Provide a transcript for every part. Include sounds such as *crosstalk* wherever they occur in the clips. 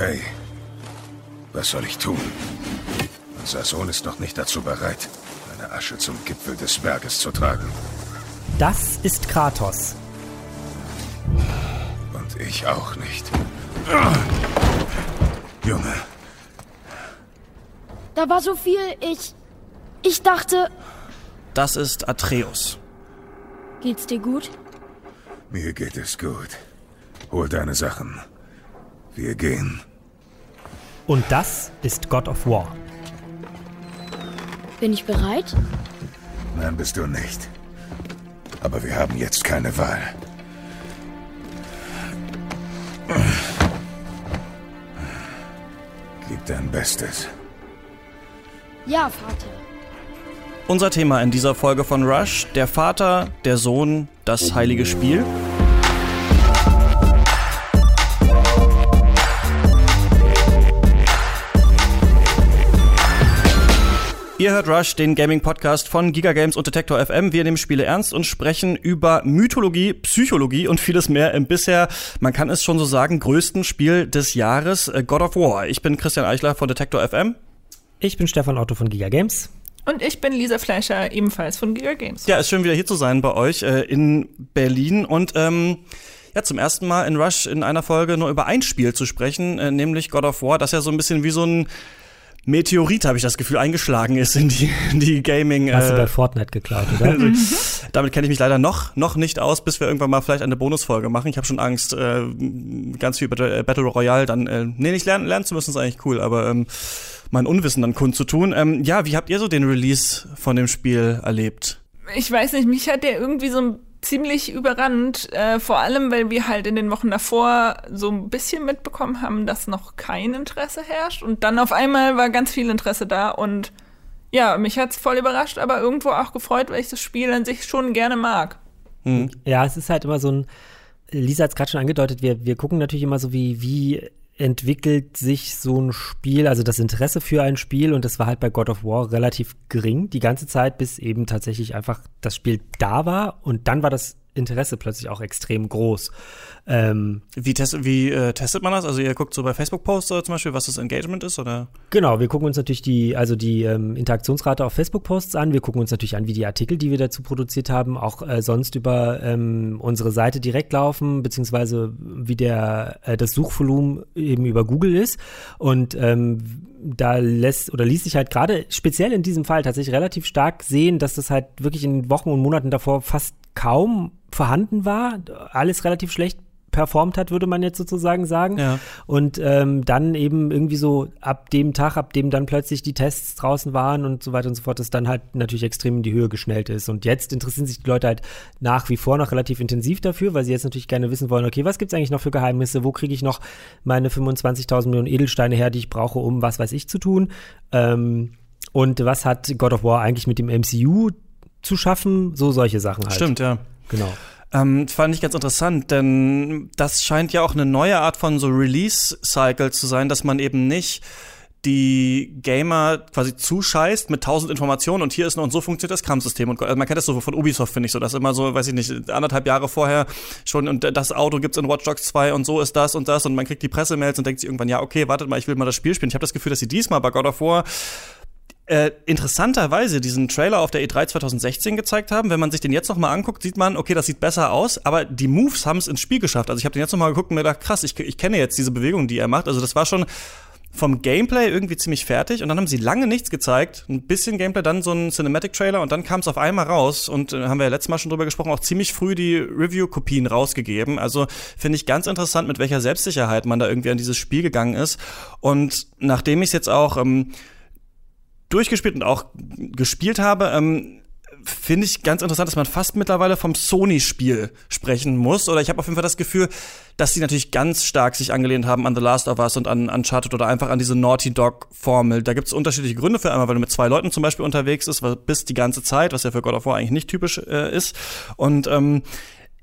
Faye, was soll ich tun? Unser Sohn ist noch nicht dazu bereit, eine Asche zum Gipfel des Berges zu tragen. Das ist Kratos. Und ich auch nicht. Junge. Da war so viel, ich. Ich dachte. Das ist Atreus. Geht's dir gut? Mir geht es gut. Hol deine Sachen. Wir gehen. Und das ist God of War. Bin ich bereit? Nein, bist du nicht. Aber wir haben jetzt keine Wahl. Gib dein Bestes. Ja, Vater. Unser Thema in dieser Folge von Rush, der Vater, der Sohn, das heilige Spiel. Ihr hört Rush, den Gaming-Podcast von Giga Games und Detector FM. Wir nehmen Spiele ernst und sprechen über Mythologie, Psychologie und vieles mehr im bisher, man kann es schon so sagen, größten Spiel des Jahres, äh, God of War. Ich bin Christian Eichler von Detector FM. Ich bin Stefan Otto von Giga Games. Und ich bin Lisa Fleischer, ebenfalls von Giga Games. Ja, ist schön wieder hier zu sein bei euch äh, in Berlin und ähm, ja, zum ersten Mal in Rush in einer Folge nur über ein Spiel zu sprechen, äh, nämlich God of War, das ja so ein bisschen wie so ein Meteorit, habe ich das Gefühl, eingeschlagen ist in die, in die Gaming. Hast äh, du bei Fortnite geklaut, oder? Also, *laughs* damit kenne ich mich leider noch, noch nicht aus, bis wir irgendwann mal vielleicht eine Bonusfolge machen. Ich habe schon Angst, äh, ganz viel Battle, Battle Royale dann, äh, nee, nicht lernen, lernen zu müssen, ist eigentlich cool, aber ähm, mein Unwissen dann kundzutun. Ähm, ja, wie habt ihr so den Release von dem Spiel erlebt? Ich weiß nicht, mich hat der irgendwie so ein ziemlich überrannt, äh, vor allem weil wir halt in den Wochen davor so ein bisschen mitbekommen haben, dass noch kein Interesse herrscht und dann auf einmal war ganz viel Interesse da und ja, mich hat's voll überrascht, aber irgendwo auch gefreut, weil ich das Spiel an sich schon gerne mag. Mhm. Ja, es ist halt immer so ein, Lisa hat es gerade schon angedeutet, wir, wir gucken natürlich immer so, wie, wie entwickelt sich so ein Spiel, also das Interesse für ein Spiel und das war halt bei God of War relativ gering die ganze Zeit, bis eben tatsächlich einfach das Spiel da war und dann war das Interesse plötzlich auch extrem groß. Ähm, wie, test, wie äh, testet man das? Also ihr guckt so bei Facebook-Posts zum Beispiel, was das Engagement ist, oder? Genau, wir gucken uns natürlich die, also die ähm, Interaktionsrate auf Facebook-Posts an. Wir gucken uns natürlich an, wie die Artikel, die wir dazu produziert haben, auch äh, sonst über ähm, unsere Seite direkt laufen, beziehungsweise wie der äh, das Suchvolumen eben über Google ist. Und ähm, da lässt oder ließ sich halt gerade speziell in diesem Fall tatsächlich relativ stark sehen, dass das halt wirklich in Wochen und Monaten davor fast kaum vorhanden war, alles relativ schlecht performt hat, würde man jetzt sozusagen sagen. Ja. Und ähm, dann eben irgendwie so ab dem Tag, ab dem dann plötzlich die Tests draußen waren und so weiter und so fort, das dann halt natürlich extrem in die Höhe geschnellt ist. Und jetzt interessieren sich die Leute halt nach wie vor noch relativ intensiv dafür, weil sie jetzt natürlich gerne wissen wollen, okay, was gibt's eigentlich noch für Geheimnisse? Wo kriege ich noch meine 25.000 Millionen Edelsteine her, die ich brauche, um was weiß ich zu tun? Ähm, und was hat God of War eigentlich mit dem MCU zu schaffen, so solche Sachen halt. Stimmt, ja. Genau. Ähm, fand ich ganz interessant, denn das scheint ja auch eine neue Art von so Release-Cycle zu sein, dass man eben nicht die Gamer quasi zuscheißt mit tausend Informationen und hier ist noch und so funktioniert das Kampfsystem und also man kennt das so von Ubisoft finde ich so, dass immer so, weiß ich nicht, anderthalb Jahre vorher schon und das Auto gibt's in Watch Dogs 2 und so ist das und das und man kriegt die Pressemails und denkt sich irgendwann, ja, okay, wartet mal, ich will mal das Spiel spielen. Ich habe das Gefühl, dass sie diesmal bei God of War äh, interessanterweise diesen Trailer auf der E3 2016 gezeigt haben. Wenn man sich den jetzt noch mal anguckt, sieht man, okay, das sieht besser aus, aber die Moves haben es ins Spiel geschafft. Also ich habe den jetzt noch mal geguckt und mir gedacht, krass, ich, ich kenne jetzt diese Bewegung, die er macht. Also das war schon vom Gameplay irgendwie ziemlich fertig und dann haben sie lange nichts gezeigt, ein bisschen Gameplay, dann so ein Cinematic Trailer und dann kam es auf einmal raus und äh, haben wir ja letztes Mal schon drüber gesprochen, auch ziemlich früh die Review-Kopien rausgegeben. Also finde ich ganz interessant, mit welcher Selbstsicherheit man da irgendwie an dieses Spiel gegangen ist und nachdem ich jetzt auch ähm, durchgespielt und auch gespielt habe, ähm, finde ich ganz interessant, dass man fast mittlerweile vom Sony-Spiel sprechen muss. Oder ich habe auf jeden Fall das Gefühl, dass sie natürlich ganz stark sich angelehnt haben an The Last of Us und an Uncharted oder einfach an diese Naughty Dog-Formel. Da gibt es unterschiedliche Gründe für. Einmal, weil du mit zwei Leuten zum Beispiel unterwegs ist, bist die ganze Zeit, was ja für God of War eigentlich nicht typisch äh, ist. Und ähm,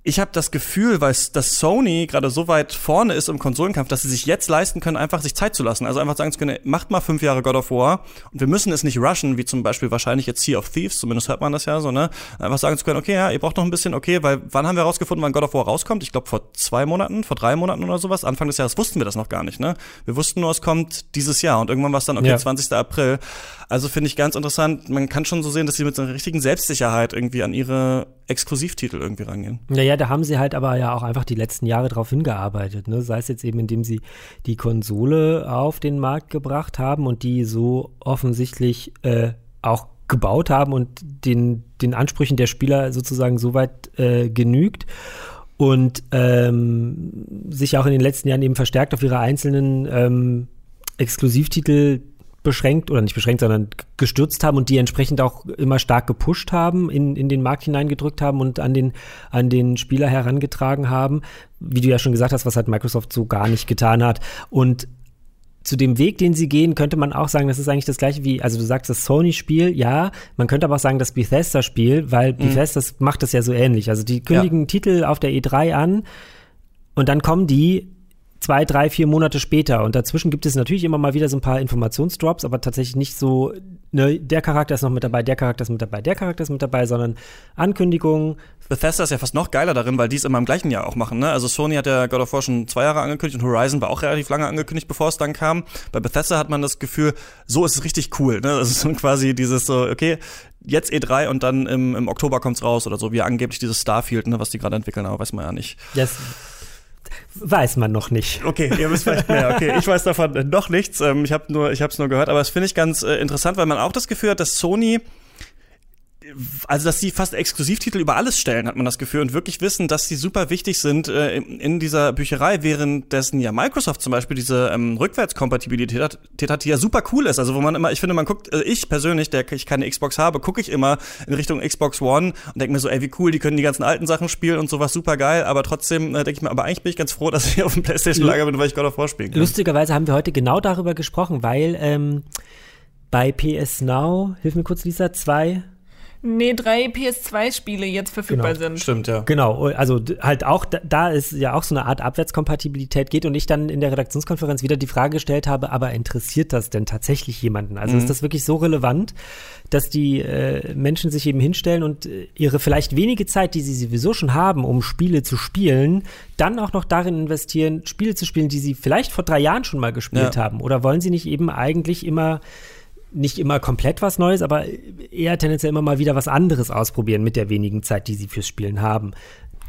ich habe das Gefühl, weil dass Sony gerade so weit vorne ist im Konsolenkampf, dass sie sich jetzt leisten können, einfach sich Zeit zu lassen. Also einfach sagen zu können, macht mal fünf Jahre God of War und wir müssen es nicht rushen, wie zum Beispiel wahrscheinlich jetzt Sea of Thieves, zumindest hört man das ja so, ne? Einfach sagen zu können, okay, ja, ihr braucht noch ein bisschen, okay, weil wann haben wir herausgefunden, wann God of War rauskommt? Ich glaube vor zwei Monaten, vor drei Monaten oder sowas. Anfang des Jahres wussten wir das noch gar nicht, ne? Wir wussten nur, es kommt dieses Jahr und irgendwann war es dann, okay, ja. 20. April. Also finde ich ganz interessant, man kann schon so sehen, dass sie mit so einer richtigen Selbstsicherheit irgendwie an ihre Exklusivtitel irgendwie rangehen. Naja, da haben sie halt aber ja auch einfach die letzten Jahre drauf hingearbeitet. Ne? Sei es jetzt eben, indem sie die Konsole auf den Markt gebracht haben und die so offensichtlich äh, auch gebaut haben und den, den Ansprüchen der Spieler sozusagen soweit äh, genügt und ähm, sich auch in den letzten Jahren eben verstärkt auf ihre einzelnen ähm, Exklusivtitel beschränkt oder nicht beschränkt, sondern gestürzt haben und die entsprechend auch immer stark gepusht haben, in, in den Markt hineingedrückt haben und an den, an den Spieler herangetragen haben. Wie du ja schon gesagt hast, was halt Microsoft so gar nicht getan hat. Und zu dem Weg, den sie gehen, könnte man auch sagen, das ist eigentlich das gleiche wie, also du sagst das Sony-Spiel, ja, man könnte aber auch sagen das Bethesda-Spiel, weil mhm. Bethesda macht das ja so ähnlich. Also die kündigen ja. Titel auf der E3 an und dann kommen die zwei, drei, vier Monate später. Und dazwischen gibt es natürlich immer mal wieder so ein paar Informationsdrops, aber tatsächlich nicht so, ne, der Charakter ist noch mit dabei, der Charakter ist mit dabei, der Charakter ist mit dabei, sondern Ankündigungen. Bethesda ist ja fast noch geiler darin, weil die es immer im gleichen Jahr auch machen. Ne? Also Sony hat ja God of War schon zwei Jahre angekündigt und Horizon war auch relativ lange angekündigt, bevor es dann kam. Bei Bethesda hat man das Gefühl, so ist es richtig cool. Ne? Das ist so quasi dieses so, okay, jetzt E3 und dann im, im Oktober kommt's raus oder so, wie angeblich dieses Starfield, ne, was die gerade entwickeln, aber weiß man ja nicht. Yes. Weiß man noch nicht. Okay, ihr wisst vielleicht mehr. Okay, ich weiß davon noch nichts. Ähm, ich habe nur, es nur gehört, aber das finde ich ganz äh, interessant, weil man auch das Gefühl hat, dass Sony also dass sie fast Exklusivtitel über alles stellen, hat man das Gefühl und wirklich wissen, dass sie super wichtig sind äh, in, dieser Bücherei, währenddessen ja Microsoft zum Beispiel diese ähm, Rückwärtskompatibilität hat, hat, die ja super cool ist. Also wo man immer, ich finde, man guckt, äh, ich persönlich, der ich keine Xbox habe, gucke ich immer in Richtung Xbox One und denke mir so, ey, wie cool, die können die ganzen alten Sachen spielen und sowas super geil, aber trotzdem äh, denke ich mir, aber eigentlich bin ich ganz froh, *laughs* dass ich auf dem Playstation-Lager bin, weil ich God of War spielen kann. Lustigerweise haben wir heute genau darüber gesprochen, weil ähm, bei PS Now, hilf mir kurz, Lisa, zwei Nee, drei PS2-Spiele jetzt verfügbar genau. sind. Stimmt, ja. Genau, also halt auch, da ist ja auch so eine Art Abwärtskompatibilität geht und ich dann in der Redaktionskonferenz wieder die Frage gestellt habe, aber interessiert das denn tatsächlich jemanden? Also mhm. ist das wirklich so relevant, dass die äh, Menschen sich eben hinstellen und äh, ihre vielleicht wenige Zeit, die sie sowieso schon haben, um Spiele zu spielen, dann auch noch darin investieren, Spiele zu spielen, die sie vielleicht vor drei Jahren schon mal gespielt ja. haben? Oder wollen sie nicht eben eigentlich immer nicht immer komplett was Neues, aber eher tendenziell immer mal wieder was anderes ausprobieren mit der wenigen Zeit, die sie fürs Spielen haben.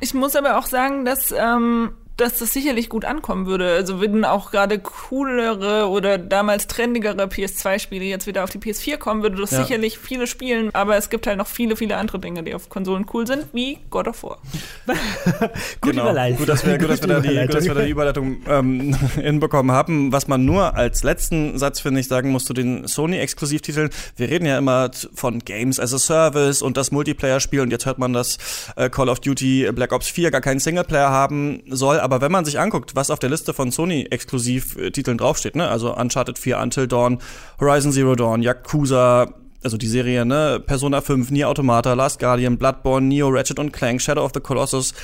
Ich muss aber auch sagen, dass ähm, dass das sicherlich gut ankommen würde. Also würden auch gerade coolere oder damals trendigere PS2-Spiele jetzt wieder auf die PS4 kommen, würde das ja. sicherlich viele spielen. Aber es gibt halt noch viele, viele andere Dinge, die auf Konsolen cool sind, wie God of War. *laughs* gut genau. Gut, dass wir, gut, dass wir da die, gut, dass wir da die Überleitung ähm, *laughs* hinbekommen haben. Was man nur als letzten Satz, finde ich, sagen muss zu den Sony-Exklusivtiteln. Wir reden ja immer von Games as a Service und das Multiplayer-Spiel und jetzt hört man, dass äh, Call of Duty Black Ops 4 gar keinen Singleplayer haben soll aber wenn man sich anguckt, was auf der Liste von Sony-Exklusiv-Titeln draufsteht, ne, also Uncharted 4, Until Dawn, Horizon Zero Dawn, Yakuza, also die Serie, ne, Persona 5, Nier Automata, Last Guardian, Bloodborne, Neo, Ratchet und Clank, Shadow of the Colossus,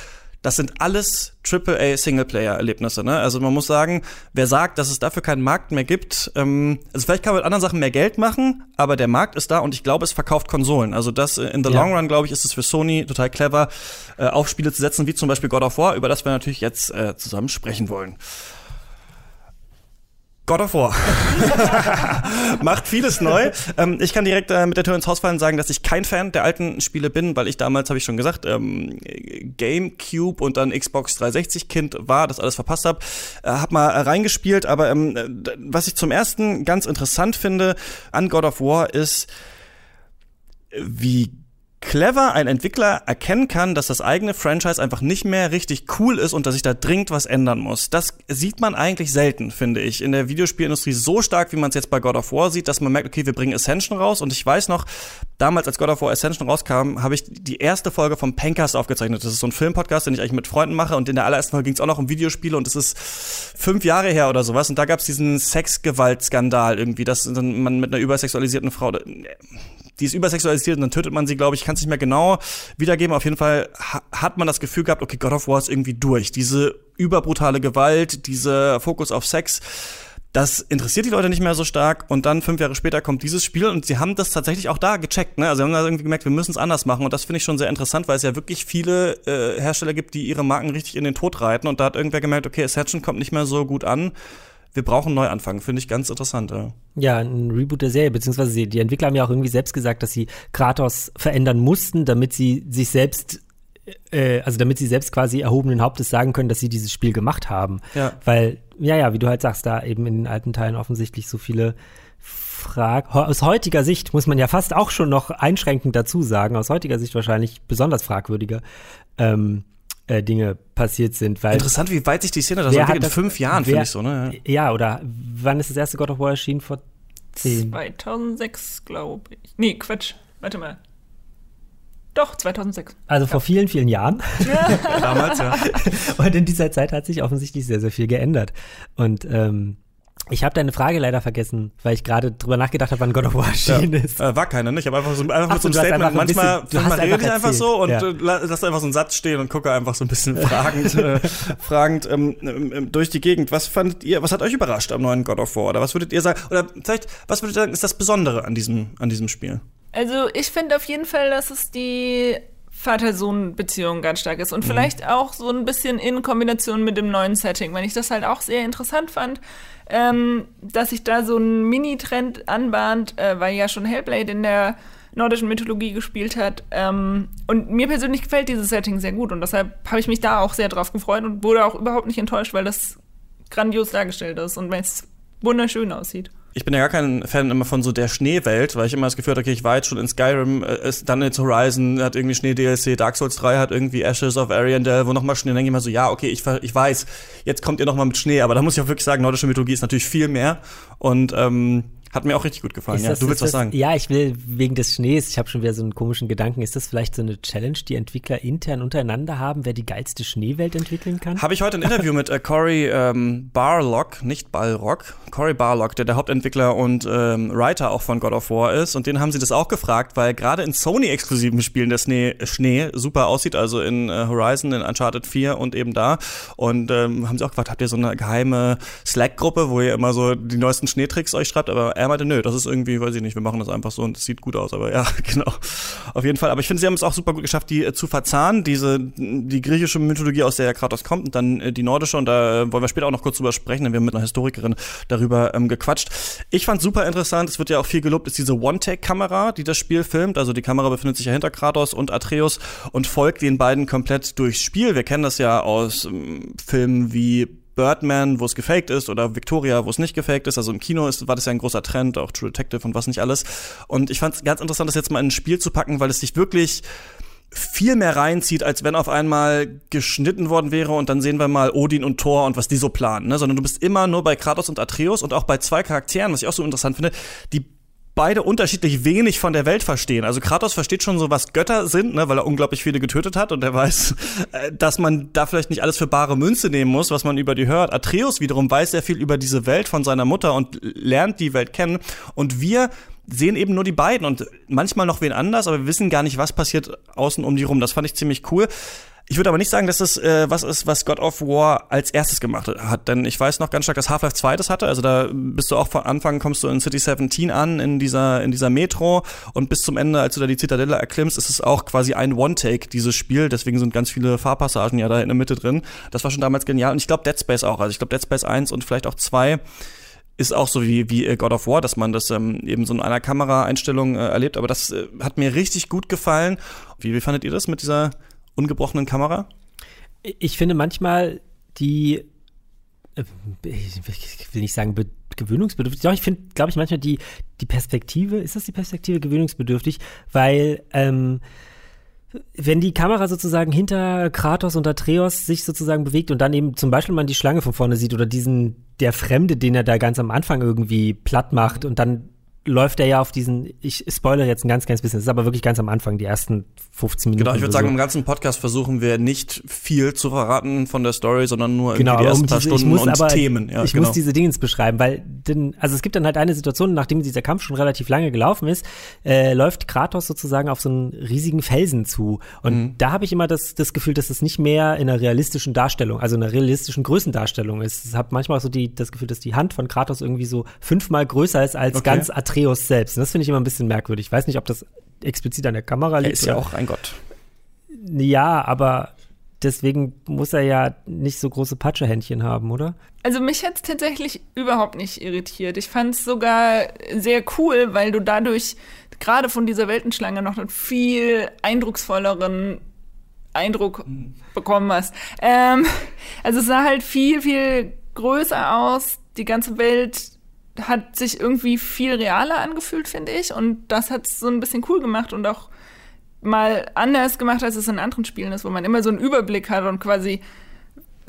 das sind alles AAA Singleplayer-Erlebnisse. Ne? Also man muss sagen, wer sagt, dass es dafür keinen Markt mehr gibt, ähm, also vielleicht kann man mit anderen Sachen mehr Geld machen, aber der Markt ist da und ich glaube, es verkauft Konsolen. Also das äh, in the ja. long run, glaube ich, ist es für Sony total clever, äh, auf Spiele zu setzen, wie zum Beispiel God of War, über das wir natürlich jetzt äh, zusammen sprechen wollen. God of War. Macht vieles neu. Ähm, ich kann direkt äh, mit der Tür ins Haus fallen und sagen, dass ich kein Fan der alten Spiele bin, weil ich damals, habe ich schon gesagt, ähm, GameCube und dann Xbox 360 Kind war, das alles verpasst habe. Äh, hab mal äh, reingespielt, aber ähm, was ich zum ersten ganz interessant finde an God of War ist, wie clever ein Entwickler erkennen kann, dass das eigene Franchise einfach nicht mehr richtig cool ist und dass sich da dringend was ändern muss. Das sieht man eigentlich selten, finde ich, in der Videospielindustrie so stark, wie man es jetzt bei God of War sieht, dass man merkt, okay, wir bringen Ascension raus und ich weiß noch, damals als God of War Ascension rauskam, habe ich die erste Folge vom Pencast aufgezeichnet. Das ist so ein Filmpodcast, den ich eigentlich mit Freunden mache und in der allerersten Folge ging es auch noch um Videospiele und es ist fünf Jahre her oder sowas und da gab es diesen Sexgewaltskandal irgendwie, dass man mit einer übersexualisierten Frau die ist übersexualisiert und dann tötet man sie, glaube ich, kann es nicht mehr genau wiedergeben. Auf jeden Fall ha hat man das Gefühl gehabt, okay, God of War ist irgendwie durch. Diese überbrutale Gewalt, dieser Fokus auf Sex, das interessiert die Leute nicht mehr so stark. Und dann fünf Jahre später kommt dieses Spiel und sie haben das tatsächlich auch da gecheckt. Ne? Also sie haben da irgendwie gemerkt, wir müssen es anders machen. Und das finde ich schon sehr interessant, weil es ja wirklich viele äh, Hersteller gibt, die ihre Marken richtig in den Tod reiten. Und da hat irgendwer gemerkt, okay, Ascension kommt nicht mehr so gut an wir brauchen einen Neuanfang. Finde ich ganz interessant. Ja. ja, ein Reboot der Serie, beziehungsweise die Entwickler haben ja auch irgendwie selbst gesagt, dass sie Kratos verändern mussten, damit sie sich selbst äh, also damit sie selbst quasi erhobenen Hauptes sagen können, dass sie dieses Spiel gemacht haben. Ja. Weil, ja, ja, wie du halt sagst, da eben in den alten Teilen offensichtlich so viele Fragen, aus heutiger Sicht muss man ja fast auch schon noch einschränkend dazu sagen, aus heutiger Sicht wahrscheinlich besonders fragwürdige ähm, äh, Dinge passiert sind. Weil Interessant, wie weit sich die Szene da so entwickelt. In fünf Jahren, finde ich so, ne? Ja. ja, oder wann ist das erste God of War erschienen? Vor zehn? 2006, glaube ich. Nee, Quatsch. Warte mal. Doch, 2006. Also vor vielen, vielen Jahren. *laughs* Damals, ja. Und in dieser Zeit hat sich offensichtlich sehr, sehr viel geändert. Und ähm, ich habe deine Frage leider vergessen, weil ich gerade drüber nachgedacht habe, wann God of War erschienen ja, ist. Äh, war keine, ne? Ich habe einfach so, einfach Ach, mit so einem Statement. Manchmal, bisschen, manchmal rede ich einfach so und ja. Äh, lasse einfach so einen Satz stehen und gucke einfach so ein bisschen fragend, äh, *laughs* fragend ähm, ähm, durch die Gegend. Was fandet ihr, was hat euch überrascht am neuen God of War? Oder was würdet ihr sagen? Oder vielleicht, was würdet ihr sagen, ist das Besondere an diesem, an diesem Spiel? Also ich finde auf jeden Fall, dass es die Vater-Sohn-Beziehung ganz stark ist. Und mhm. vielleicht auch so ein bisschen in Kombination mit dem neuen Setting, wenn ich das halt auch sehr interessant fand, ähm, dass sich da so ein Mini-Trend anbahnt, äh, weil ja schon Hellblade in der nordischen Mythologie gespielt hat. Ähm, und mir persönlich gefällt dieses Setting sehr gut und deshalb habe ich mich da auch sehr drauf gefreut und wurde auch überhaupt nicht enttäuscht, weil das grandios dargestellt ist und weil es wunderschön aussieht ich bin ja gar kein Fan immer von so der Schneewelt, weil ich immer das Gefühl hatte, okay, ich war jetzt schon in Skyrim, äh, ist dann jetzt Horizon, hat irgendwie Schnee-DLC, Dark Souls 3 hat irgendwie Ashes of Ariandel, wo nochmal Schnee, dann denke ich immer so, ja, okay, ich, ich weiß, jetzt kommt ihr nochmal mit Schnee, aber da muss ich auch wirklich sagen, nordische Mythologie ist natürlich viel mehr und ähm, hat mir auch richtig gut gefallen. ja, du willst was sagen? Ja, ich will wegen des Schnees, ich habe schon wieder so einen komischen Gedanken, ist das vielleicht so eine Challenge, die Entwickler intern untereinander haben, wer die geilste Schneewelt entwickeln kann? Habe ich heute ein Interview mit äh, Cory ähm, Barlock, nicht Ballrock, Cory Barlock, der der Hauptentwickler und ähm, Writer auch von God of War ist. Und den haben sie das auch gefragt, weil gerade in Sony-exklusiven Spielen der Schnee, Schnee super aussieht, also in äh, Horizon, in Uncharted 4 und eben da. Und ähm, haben sie auch gefragt, habt ihr so eine geheime Slack-Gruppe, wo ihr immer so die neuesten Schneetricks euch schreibt? Aber er meinte, nö, das ist irgendwie, weiß ich nicht, wir machen das einfach so und es sieht gut aus, aber ja, *laughs* genau. Auf jeden Fall. Aber ich finde, sie haben es auch super gut geschafft, die äh, zu verzahnen, diese, die griechische Mythologie, aus der ja Kratos kommt und dann äh, die nordische und da äh, wollen wir später auch noch kurz drüber sprechen, denn wir haben mit einer Historikerin darüber ähm, gequatscht. Ich fand super interessant, es wird ja auch viel gelobt, ist diese One-Take-Kamera, die das Spiel filmt. Also die Kamera befindet sich ja hinter Kratos und Atreus und folgt den beiden komplett durchs Spiel. Wir kennen das ja aus ähm, Filmen wie Birdman, wo es gefaked ist, oder Victoria, wo es nicht gefaked ist. Also im Kino ist, war das ja ein großer Trend, auch True Detective und was nicht alles. Und ich fand es ganz interessant, das jetzt mal in ein Spiel zu packen, weil es sich wirklich viel mehr reinzieht, als wenn auf einmal geschnitten worden wäre und dann sehen wir mal Odin und Thor und was die so planen, ne? sondern du bist immer nur bei Kratos und Atreus und auch bei zwei Charakteren, was ich auch so interessant finde, die beide unterschiedlich wenig von der Welt verstehen. Also Kratos versteht schon so, was Götter sind, ne, weil er unglaublich viele getötet hat und er weiß, äh, dass man da vielleicht nicht alles für bare Münze nehmen muss, was man über die hört. Atreus wiederum weiß sehr viel über diese Welt von seiner Mutter und lernt die Welt kennen. Und wir sehen eben nur die beiden und manchmal noch wen anders, aber wir wissen gar nicht, was passiert außen um die rum. Das fand ich ziemlich cool. Ich würde aber nicht sagen, dass das äh, was ist, was God of War als erstes gemacht hat, denn ich weiß noch ganz stark, dass Half-Life 2 das hatte. Also da bist du auch von Anfang kommst du in City 17 an in dieser in dieser Metro und bis zum Ende, als du da die Zitadelle erklimmst, ist es auch quasi ein One-Take dieses Spiel. Deswegen sind ganz viele Fahrpassagen ja da in der Mitte drin. Das war schon damals genial und ich glaube Dead Space auch. Also ich glaube Dead Space 1 und vielleicht auch 2 ist auch so wie, wie äh, God of War, dass man das ähm, eben so in einer Kameraeinstellung äh, erlebt. Aber das äh, hat mir richtig gut gefallen. Wie, wie fandet ihr das mit dieser ungebrochenen Kamera? Ich finde manchmal die, äh, ich will nicht sagen gewöhnungsbedürftig, doch ich finde, glaube ich, manchmal die, die Perspektive, ist das die Perspektive gewöhnungsbedürftig, weil ähm, wenn die Kamera sozusagen hinter Kratos und Atreus sich sozusagen bewegt und dann eben zum Beispiel man die Schlange von vorne sieht oder diesen, der Fremde, den er da ganz am Anfang irgendwie platt macht und dann läuft er ja auf diesen, ich spoilere jetzt ein ganz kleines bisschen, das ist aber wirklich ganz am Anfang, die ersten 15 Minuten. Genau, ich würde sagen, im ganzen Podcast versuchen wir nicht viel zu verraten von der Story, sondern nur genau, irgendwie die ersten um paar diese, Stunden ich muss und aber, Themen. Ja, ich genau. muss diese Dinge beschreiben, weil denn, also es gibt dann halt eine Situation, nachdem dieser Kampf schon relativ lange gelaufen ist, äh, läuft Kratos sozusagen auf so einen riesigen Felsen zu. Und Mhm. da habe ich immer das, das Gefühl, dass es nicht mehr in einer realistischen Darstellung, also in einer realistischen Größendarstellung ist. Ich habe manchmal auch so die, das Gefühl, dass die Hand von Kratos irgendwie so fünfmal größer ist als Okay. ganz Atreus selbst. Und das finde ich immer ein bisschen merkwürdig. Ich weiß nicht, ob das explizit an der Kamera er liegt. ist ja auch ein Gott. ja, aber deswegen muss er ja nicht so große Patschehändchen haben, oder? Also mich hat es tatsächlich überhaupt nicht irritiert. Ich fand es sogar sehr cool, weil du dadurch gerade von dieser Weltenschlange noch einen viel eindrucksvolleren Eindruck bekommen hast. Ähm, also es sah halt viel, viel größer aus. Die ganze Welt hat sich irgendwie viel realer angefühlt, finde ich. Und das hat es so ein bisschen cool gemacht und auch mal anders gemacht, als es in anderen Spielen ist, wo man immer so einen Überblick hat und quasi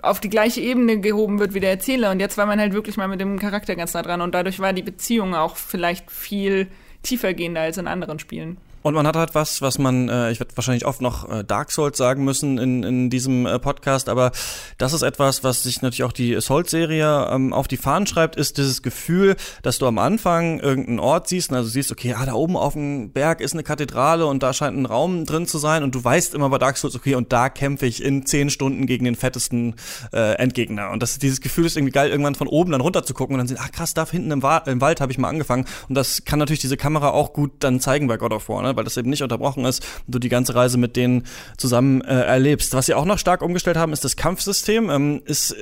auf die gleiche Ebene gehoben wird wie der Erzähler. Und jetzt war man halt wirklich mal mit dem Charakter ganz nah dran und dadurch war die Beziehung auch vielleicht viel tiefergehender als in anderen Spielen. Und man hat halt was, was man, äh, ich werde wahrscheinlich oft noch äh, Dark Souls sagen müssen in, in diesem äh, Podcast, aber das ist etwas, was sich natürlich auch die Souls-Serie ähm, auf die Fahnen schreibt, ist dieses Gefühl, dass du am Anfang irgendeinen Ort siehst, also siehst, okay, ah, da oben auf dem Berg ist eine Kathedrale und da scheint ein Raum drin zu sein und du weißt immer bei Dark Souls, okay, und da kämpfe ich in zehn Stunden gegen den fettesten äh, Endgegner. Und das, dieses Gefühl ist irgendwie geil, irgendwann von oben dann runter zu gucken und dann sehen, ach krass, da hinten im, Wa im Wald habe ich mal angefangen. Und das kann natürlich diese Kamera auch gut dann zeigen bei God of War, ne? Weil das eben nicht unterbrochen ist und du die ganze Reise mit denen zusammen äh, erlebst. Was sie auch noch stark umgestellt haben, ist das Kampfsystem. Ähm, ist äh,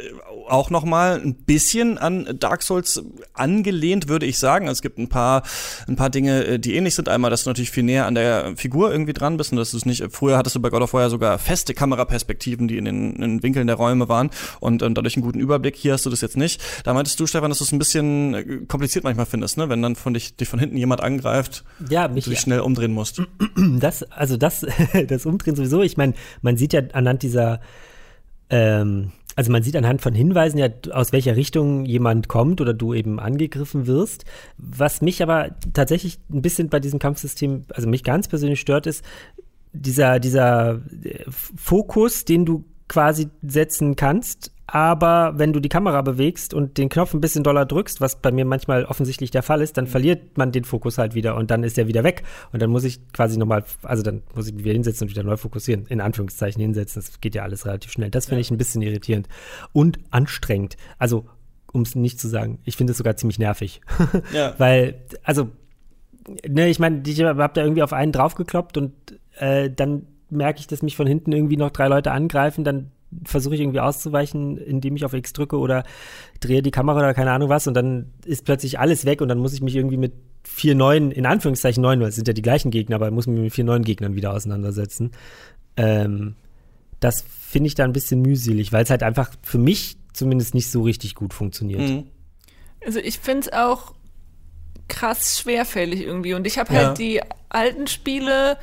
auch noch mal ein bisschen an Dark Souls angelehnt, würde ich sagen. Es gibt ein paar, ein paar Dinge, äh, die ähnlich sind. Einmal, dass du natürlich viel näher an der Figur irgendwie dran bist und dass du es nicht, früher hattest du bei God of War ja sogar feste Kameraperspektiven, die in den, in den Winkeln der Räume waren und ähm, dadurch einen guten Überblick. Hier hast du das jetzt nicht. Da meintest du, Stefan, dass du es ein bisschen äh, kompliziert manchmal findest, ne? wenn dann von dich, dich von hinten jemand angreift, Ja, du mich, dich schnell umdrehen musst. *clears throat* das, also das, *laughs* das Umdrehen sowieso. Ich meine, man sieht ja anhand dieser, ähm, also man sieht anhand von Hinweisen ja, aus welcher Richtung jemand kommt oder du eben angegriffen wirst. Was mich aber tatsächlich ein bisschen bei diesem Kampfsystem, also mich ganz persönlich stört, ist dieser, dieser äh, Fokus, den du quasi setzen kannst, aber wenn du die Kamera bewegst und den Knopf ein bisschen doller drückst, was bei mir manchmal offensichtlich der Fall ist, dann verliert man den Fokus halt wieder und dann ist er wieder weg. Und dann muss ich quasi nochmal, also dann muss ich mich wieder hinsetzen und wieder neu fokussieren, in Anführungszeichen hinsetzen. Das geht ja alles relativ schnell. Das finde ich ein bisschen irritierend und anstrengend. Also, um es nicht zu sagen, ich finde es sogar ziemlich nervig. Ja. *laughs* Weil, also, ne, ich meine, ich habe da irgendwie auf einen draufgekloppt und äh, dann merke ich, dass mich von hinten irgendwie noch drei Leute angreifen, dann versuche ich irgendwie auszuweichen, indem ich auf X drücke oder drehe die Kamera oder keine Ahnung was und dann ist plötzlich alles weg und dann muss ich mich irgendwie mit vier neuen, in Anführungszeichen neuen, weil es sind ja die gleichen Gegner, aber muss mich mit vier neuen Gegnern wieder auseinandersetzen. Ähm, das finde ich da ein bisschen mühselig, weil es halt einfach für mich zumindest nicht so richtig gut funktioniert. Mhm. Also ich finde es auch krass schwerfällig irgendwie. Und ich habe Ja. halt die alten Spiele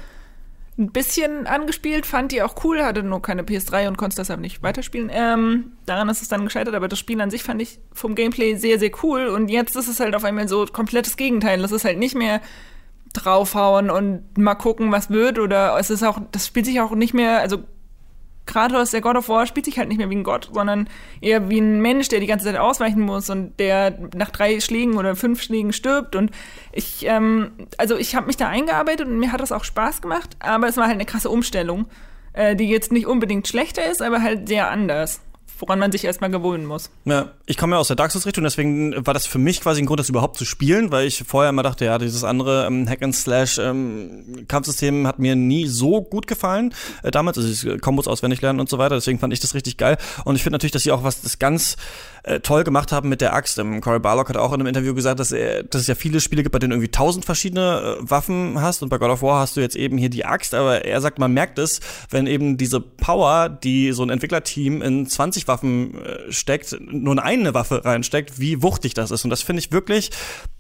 ein bisschen angespielt, fand die auch cool, hatte nur keine PS3 und konnte deshalb nicht weiterspielen. Ähm, daran ist es dann gescheitert, aber das Spiel an sich fand ich vom Gameplay sehr, sehr cool. Und jetzt ist es halt auf einmal so komplettes Gegenteil. Das ist halt nicht mehr draufhauen und mal gucken, was wird. Oder es ist auch, das spielt sich auch nicht mehr, also Kratos, der God of War, spielt sich halt nicht mehr wie ein Gott, sondern eher wie ein Mensch, der die ganze Zeit ausweichen muss und der nach drei Schlägen oder fünf Schlägen stirbt. Und ich, ähm, also ich habe mich da eingearbeitet und mir hat das auch Spaß gemacht, aber es war halt eine krasse Umstellung, äh, die jetzt nicht unbedingt schlechter ist, aber halt sehr anders, woran man sich erstmal gewöhnen muss. Ja, ich komme ja aus der Dark Souls-Richtung, deswegen war das für mich quasi ein Grund, das überhaupt zu spielen, weil ich vorher immer dachte, ja, dieses andere ähm, Hack-and-Slash-Kampfsystem hat mir nie so gut gefallen äh, damals, also dieses Kombos auswendig lernen und so weiter, deswegen fand ich das richtig geil. Und ich finde natürlich, dass sie auch was das ganz äh, toll gemacht haben mit der Axt. Ähm, Cory Barlock hat auch in einem Interview gesagt, dass, er, dass es ja viele Spiele gibt, bei denen irgendwie tausend verschiedene äh, Waffen hast und bei God of War hast du jetzt eben hier die Axt, aber er sagt, man merkt es, wenn eben diese Power, die so ein Entwicklerteam in 20 Axtwaffen äh, steckt, nur eine Waffe reinsteckt, wie wuchtig das ist. Und das finde ich wirklich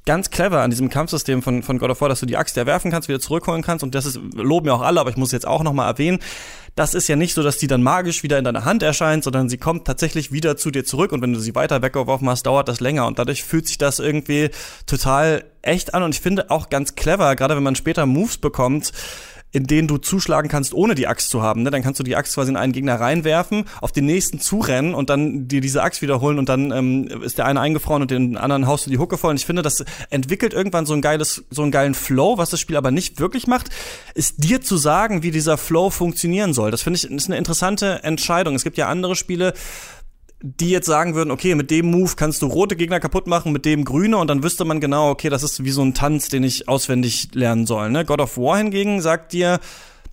ganz clever an diesem Kampfsystem von, von God of War, dass du die Axt ja werfen kannst, wieder zurückholen kannst. Und das ist, loben ja auch alle, aber ich muss jetzt auch noch mal erwähnen, das ist ja nicht so, dass die dann magisch wieder in deiner Hand erscheint, sondern sie kommt tatsächlich wieder zu dir zurück. Und wenn du sie weiter weggeworfen hast, dauert das länger. Und dadurch fühlt sich das irgendwie total echt an. Und ich finde auch ganz clever, gerade wenn man später Moves bekommt, in denen du zuschlagen kannst, ohne die Axt zu haben. Ne? Dann kannst du die Axt quasi in einen Gegner reinwerfen, auf den nächsten zurennen und dann dir diese Axt wiederholen und dann ähm, ist der eine eingefroren und den anderen haust du die Hucke voll. Und ich finde, das entwickelt irgendwann so ein geiles, so einen geilen Flow, was das Spiel aber nicht wirklich macht, ist dir zu sagen, wie dieser Flow funktionieren soll. Das finde ich ist eine interessante Entscheidung. Es gibt ja andere Spiele, die jetzt sagen würden, okay, mit dem Move kannst du rote Gegner kaputt machen, mit dem grüne und dann wüsste man genau, okay, das ist wie so ein Tanz, den ich auswendig lernen soll. Ne? God of War hingegen sagt dir,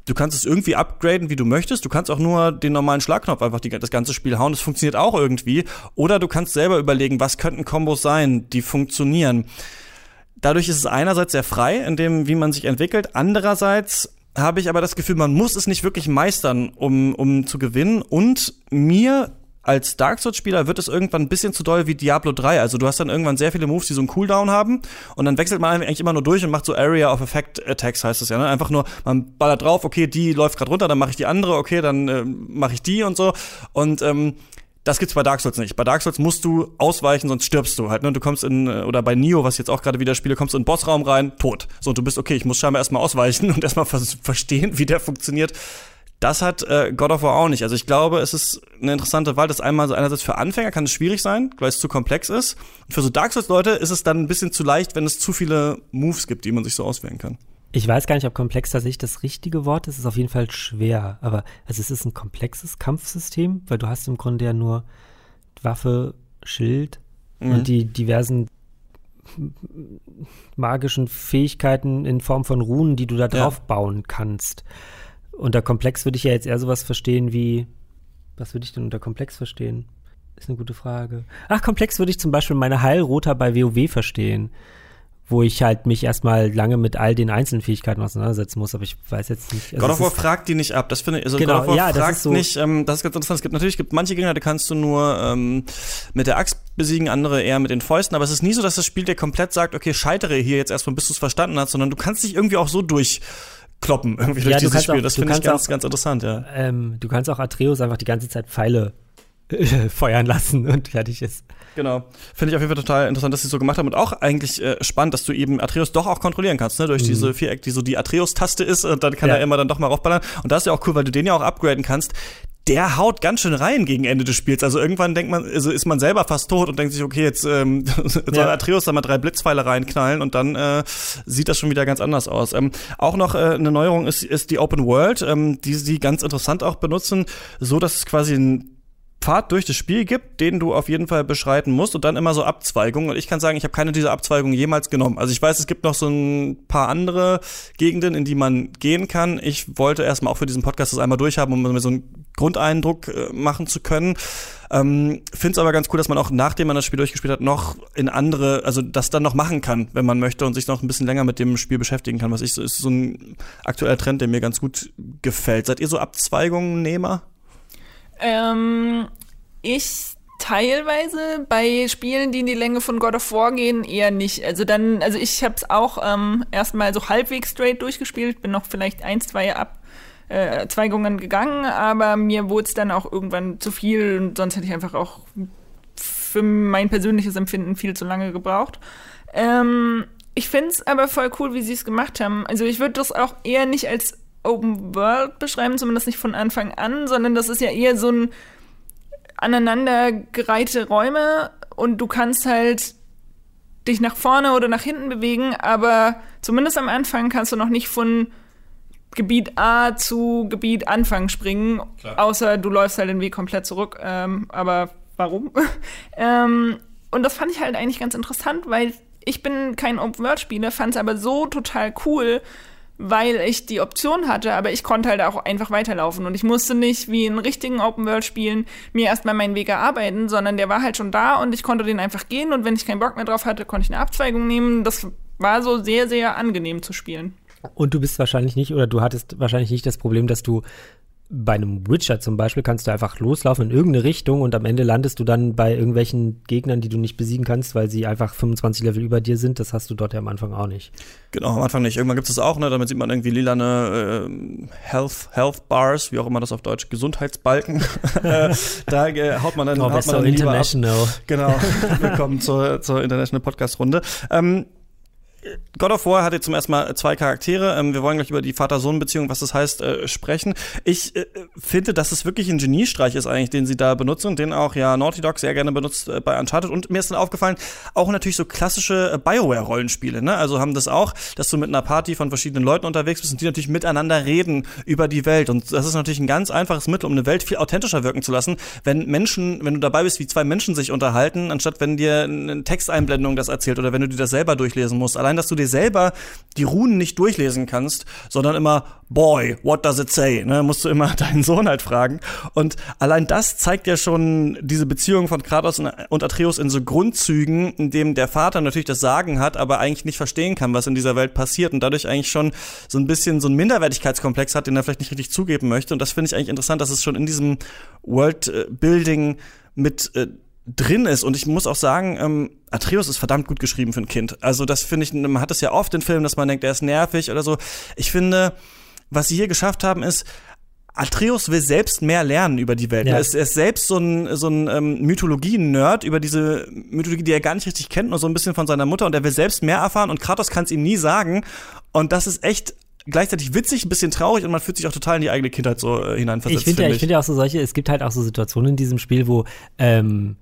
du kannst es irgendwie upgraden, wie du möchtest. Du kannst auch nur den normalen Schlagknopf einfach die, das ganze Spiel hauen. Das funktioniert auch irgendwie. Oder du kannst selber überlegen, was könnten Kombos sein, die funktionieren. Dadurch ist es einerseits sehr frei, in dem, wie man sich entwickelt. Andererseits habe ich aber das Gefühl, man muss es nicht wirklich meistern, um, um zu gewinnen. Und mir als Dark Souls-Spieler wird es irgendwann ein bisschen zu doll wie Diablo 3. Also du hast dann irgendwann sehr viele Moves, die so einen Cooldown haben und dann wechselt man eigentlich immer nur durch und macht so Area of Effect Attacks, heißt es ja. Ne? Einfach nur, man ballert drauf, okay, die läuft gerade runter, dann mache ich die andere, okay, dann äh, mache ich die und so. Und ähm, das gibt's bei Dark Souls nicht. Bei Dark Souls musst du ausweichen, sonst stirbst du halt. Ne? Du kommst in, äh, oder bei Nio, was ich jetzt auch gerade wieder spiele, kommst du in den Bossraum rein, tot. So, und du bist, okay, ich muss scheinbar erstmal ausweichen *laughs* und erstmal verstehen, wie der funktioniert. Das hat äh, God of War auch nicht. Also ich glaube, es ist eine interessante Wahl. Das einmal so einerseits für Anfänger kann es schwierig sein, weil es zu komplex ist. Und für so Dark Souls Leute ist es dann ein bisschen zu leicht, wenn es zu viele Moves gibt, die man sich so auswählen kann. Ich weiß gar nicht, ob komplex tatsächlich das richtige Wort ist. Es ist auf jeden Fall schwer. Aber also es ist ein komplexes Kampfsystem, weil du hast im Grunde ja nur Waffe, Schild mhm. und die diversen magischen Fähigkeiten in Form von Runen, die du da drauf ja. bauen kannst. Unter Komplex würde ich ja jetzt eher sowas verstehen wie, was würde ich denn unter Komplex verstehen? Ist eine gute Frage. Ach, Komplex würde ich zum Beispiel meine Heilroter bei WoW verstehen wo ich halt mich erstmal lange mit all den einzelnen Fähigkeiten auseinandersetzen muss, aber ich weiß jetzt nicht. Also God of War fragt die nicht ab, das finde ich, also genau, God of War ja, fragt so nicht, ähm, das ist ganz interessant, es gibt natürlich, es gibt manche Gegner, die kannst du nur ähm, mit der Axt besiegen, andere eher mit den Fäusten, aber es ist nie so, dass das Spiel dir komplett sagt, okay, scheitere hier jetzt erstmal, bis du es verstanden hast, sondern du kannst dich irgendwie auch so durch kloppen irgendwie durch dieses Spiel. Auch, das finde ich ganz, auch, ganz interessant, ja. Ähm, du kannst auch Atreus einfach die ganze Zeit Pfeile äh, *laughs* feuern lassen und fertig ist. Genau. Finde ich auf jeden Fall total interessant, dass sie so gemacht haben und auch eigentlich äh, spannend, dass du eben Atreus doch auch kontrollieren kannst, ne? Durch mhm. diese Viereck, die so die Atreus-Taste ist und dann kann ja. er immer dann doch mal raufballern. Und das ist ja auch cool, weil du den ja auch upgraden kannst der haut ganz schön rein gegen Ende des Spiels. Also irgendwann denkt man, also ist man selber fast tot und denkt sich, okay, jetzt ähm, *laughs* soll ja. Atreus da mal drei Blitzpfeile reinknallen und dann äh, sieht das schon wieder ganz anders aus. Ähm, auch noch äh, eine Neuerung ist, ist die Open World, ähm, die sie ganz interessant auch benutzen, so dass es quasi ein Pfad durch das Spiel gibt, den du auf jeden Fall beschreiten musst und dann immer so Abzweigungen. Und ich kann sagen, ich habe keine dieser Abzweigungen jemals genommen. Also ich weiß, es gibt noch so ein paar andere Gegenden, in die man gehen kann. Ich wollte erstmal auch für diesen Podcast das einmal durchhaben, um mir so einen Grundeindruck äh, machen zu können. Ähm, Finde es aber ganz cool, dass man auch nachdem man das Spiel durchgespielt hat, noch in andere, also das dann noch machen kann, wenn man möchte und sich noch ein bisschen länger mit dem Spiel beschäftigen kann. Was ich so ist so ein aktueller Trend, der mir ganz gut gefällt. Seid ihr so Abzweigungen-Nehmer? Ähm, ich teilweise bei Spielen, die in die Länge von God of War gehen, eher nicht. Also dann, also ich habe es auch ähm, erstmal so halbwegs straight durchgespielt, bin noch vielleicht ein, zwei Abzweigungen äh, gegangen, aber mir wurde es dann auch irgendwann zu viel und sonst hätte ich einfach auch für mein persönliches Empfinden viel zu lange gebraucht. Ähm, ich finde es aber voll cool, wie sie es gemacht haben. Also ich würde das auch eher nicht als Open World beschreiben, zumindest nicht von Anfang an, sondern das ist ja eher so ein aneinandergereihte Räume und du kannst halt dich nach vorne oder nach hinten bewegen, aber zumindest am Anfang kannst du noch nicht von Gebiet A zu Gebiet Anfang springen, Klar. außer du läufst halt den Weg komplett zurück. Ähm, aber warum? *laughs* ähm, und das fand ich halt eigentlich ganz interessant, weil ich bin kein Open-World-Spieler, fand es aber so total cool, weil ich die Option hatte, aber ich konnte halt auch einfach weiterlaufen und ich musste nicht wie in richtigen Open-World-Spielen mir erstmal meinen Weg erarbeiten, sondern der war halt schon da und ich konnte den einfach gehen und wenn ich keinen Bock mehr drauf hatte, konnte ich eine Abzweigung nehmen. Das war so sehr, sehr angenehm zu spielen. Und du bist wahrscheinlich nicht, oder du hattest wahrscheinlich nicht das Problem, dass du bei einem Witcher zum Beispiel kannst du einfach loslaufen in irgendeine Richtung und am Ende landest du dann bei irgendwelchen Gegnern, die du nicht besiegen kannst, weil sie einfach 25 Level über dir sind. Das hast du dort ja am Anfang auch nicht. Genau, am Anfang nicht. Irgendwann gibt es das auch, ne? Damit sieht man irgendwie lilane äh, Health, Health Bars, wie auch immer das auf Deutsch, Gesundheitsbalken. *laughs* äh, da äh, haut man dann, oh, haut man dann International. Ab. Genau. Willkommen zur, zur International Podcast-Runde. Ähm, God of War hatte zum ersten Mal zwei Charaktere. Ähm, wir wollen gleich über die Vater-Sohn-Beziehung, was das heißt, äh, sprechen. Ich äh, finde, dass es wirklich ein Geniestreich ist eigentlich, den sie da benutzen und den auch ja Naughty Dog sehr gerne benutzt äh, bei Uncharted. Und mir ist dann aufgefallen, auch natürlich so klassische äh, Bioware-Rollenspiele. Ne? Also haben das auch, dass du mit einer Party von verschiedenen Leuten unterwegs bist und die natürlich miteinander reden über die Welt. Und das ist natürlich ein ganz einfaches Mittel, um eine Welt viel authentischer wirken zu lassen, wenn Menschen, wenn du dabei bist, wie zwei Menschen sich unterhalten, anstatt wenn dir eine Texteinblendung das erzählt oder wenn du dir das selber durchlesen musst. Allein, dass du dir selber die Runen nicht durchlesen kannst, sondern immer, boy, what does it say? Ne, musst du immer *laughs* deinen Sohn halt fragen. Und allein das zeigt ja schon diese Beziehung von Kratos und Atreus in so Grundzügen, in dem der Vater natürlich das Sagen hat, aber eigentlich nicht verstehen kann, was in dieser Welt passiert und dadurch eigentlich schon so ein bisschen so einen Minderwertigkeitskomplex hat, den er vielleicht nicht richtig zugeben möchte. Und das finde ich eigentlich interessant, dass es schon in diesem World-Building mit äh, drin ist. Und ich muss auch sagen, ähm, Atreus ist verdammt gut geschrieben für ein Kind. Also das finde ich, man hat es ja oft in Filmen, dass man denkt, er ist nervig oder so. Ich finde, was sie hier geschafft haben, ist, Atreus will selbst mehr lernen über die Welt. Ja. Er, ist, er ist selbst so ein, so ein ähm, Mythologie-Nerd über diese Mythologie, die er gar nicht richtig kennt, nur so ein bisschen von seiner Mutter und er will selbst mehr erfahren und Kratos kann es ihm nie sagen. Und das ist echt gleichzeitig witzig, ein bisschen traurig und man fühlt sich auch total in die eigene Kindheit so äh, hineinversetzt. Ich finde ja, ich finde ja auch so solche, es gibt halt auch so Situationen in diesem Spiel, wo ähm,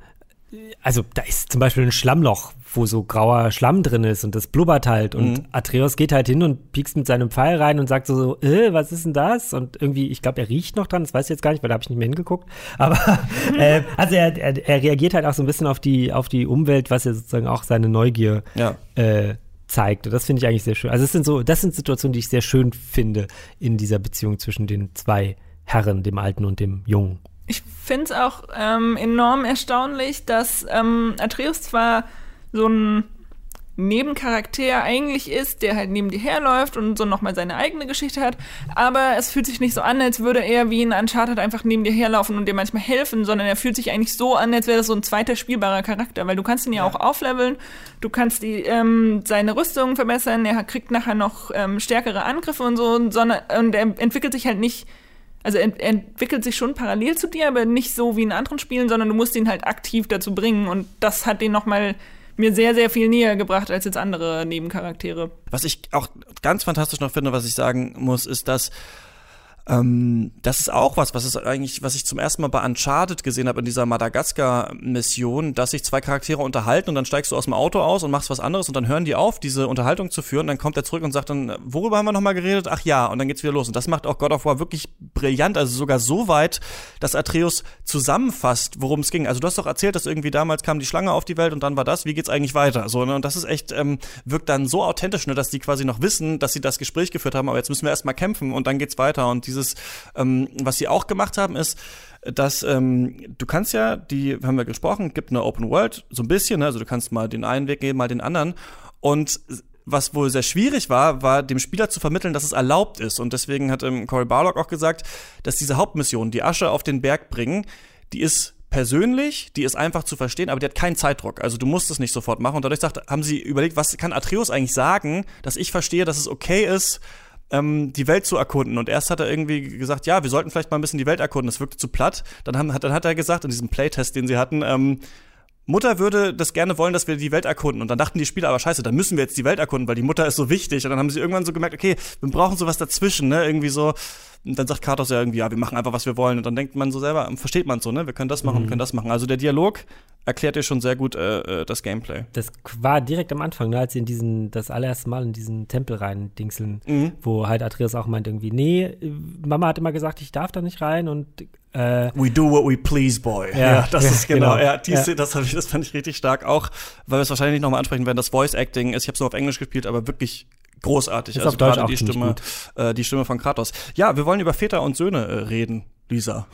also da ist zum Beispiel ein Schlammloch, wo so grauer Schlamm drin ist und das blubbert halt. Und mhm. Atreus geht halt hin und piekst mit seinem Pfeil rein und sagt so, so äh, was ist denn das? Und irgendwie, ich glaube, er riecht noch dran, das weiß ich jetzt gar nicht, weil da habe ich nicht mehr hingeguckt. *laughs* Aber äh, also er, er, er, reagiert halt auch so ein bisschen auf die, auf die Umwelt, was ja sozusagen auch seine Neugier ja. äh, zeigt. Und das finde ich eigentlich sehr schön. Also es sind so, das sind Situationen, die ich sehr schön finde in dieser Beziehung zwischen den zwei Herren, dem Alten und dem Jungen. Ich finde es auch ähm, enorm erstaunlich, dass ähm, Atreus zwar so ein Nebencharakter eigentlich ist, der halt neben dir herläuft und so nochmal seine eigene Geschichte hat, aber es fühlt sich nicht so an, als würde er wie in Uncharted einfach neben dir herlaufen und dir manchmal helfen, sondern er fühlt sich eigentlich so an, als wäre das so ein zweiter spielbarer Charakter, weil du kannst ihn ja, ja. auch aufleveln, du kannst die, ähm, seine Rüstung verbessern, er kriegt nachher noch ähm, stärkere Angriffe und so, sondern und er entwickelt sich halt nicht also er entwickelt sich schon parallel zu dir, aber nicht so wie in anderen Spielen, sondern du musst ihn halt aktiv dazu bringen und das hat den nochmal mir sehr, sehr viel näher gebracht als jetzt andere Nebencharaktere. Was ich auch ganz fantastisch noch finde, was ich sagen muss, ist, dass ähm, das ist auch was, was ist eigentlich, was ich zum ersten Mal bei Uncharted gesehen habe in dieser Madagaskar-Mission, dass sich zwei Charaktere unterhalten und dann steigst du aus dem Auto aus und machst was anderes und dann hören die auf, diese Unterhaltung zu führen. Dann kommt er zurück und sagt dann, worüber haben wir nochmal geredet? Ach ja, und dann geht's wieder los. Und das macht auch God of War wirklich brillant, also sogar so weit, dass Atreus zusammenfasst, worum es ging. Also du hast doch erzählt, dass irgendwie damals kam die Schlange auf die Welt und dann war das, wie geht's eigentlich weiter? So, ne? Und das ist echt, ähm, wirkt dann so authentisch, ne, dass die quasi noch wissen, dass sie das Gespräch geführt haben, aber jetzt müssen wir erstmal kämpfen und dann geht's weiter. Und dieses, ähm, was sie auch gemacht haben, ist, dass ähm, du kannst ja, die haben wir gesprochen, gibt eine Open World, so ein bisschen, ne? also du kannst mal den einen Weg gehen, mal den anderen. Und was wohl sehr schwierig war, war dem Spieler zu vermitteln, dass es erlaubt ist. Und deswegen hat ähm, Cory Barlock auch gesagt, dass diese Hauptmission, die Asche auf den Berg bringen, die ist persönlich, die ist einfach zu verstehen, aber die hat keinen Zeitdruck. Also du musst es nicht sofort machen. Und dadurch sagt, haben sie überlegt, was kann Atreus eigentlich sagen, dass ich verstehe, dass es okay ist, ähm, die Welt zu erkunden. Und erst hat er irgendwie gesagt, ja, wir sollten vielleicht mal ein bisschen die Welt erkunden. Das wirkte zu platt. Dann, haben, dann hat er gesagt, in diesem Playtest, den sie hatten, ähm, Mutter würde das gerne wollen, dass wir die Welt erkunden. Und dann dachten die Spieler aber scheiße, dann müssen wir jetzt die Welt erkunden, weil die Mutter ist so wichtig. Und dann haben sie irgendwann so gemerkt, okay, wir brauchen sowas dazwischen, ne? Irgendwie so. Und dann sagt Kratos ja irgendwie, ja, wir machen einfach, was wir wollen. Und dann denkt man so selber, versteht man so, ne? Wir können das machen, mhm. wir können das machen. Also der Dialog erklärt dir schon sehr gut äh, äh, das Gameplay. Das war direkt am Anfang, ne, als sie in diesen, das allererste Mal in diesen Tempel rein dingseln, mhm. wo halt Atreus auch meint irgendwie, nee, Mama hat immer gesagt, ich darf da nicht rein und äh, we do what we please, boy. Ja, ja das ja, ist genau. genau. Ja, die ja. das, ich, das fand ich richtig stark. Auch, weil wir es wahrscheinlich nochmal ansprechen werden, das Voice Acting ist, ich habe es nur auf Englisch gespielt, aber wirklich großartig. Ist also gerade die Stimme, äh, die Stimme von Kratos. Ja, wir wollen über Väter und Söhne äh, reden, Lisa.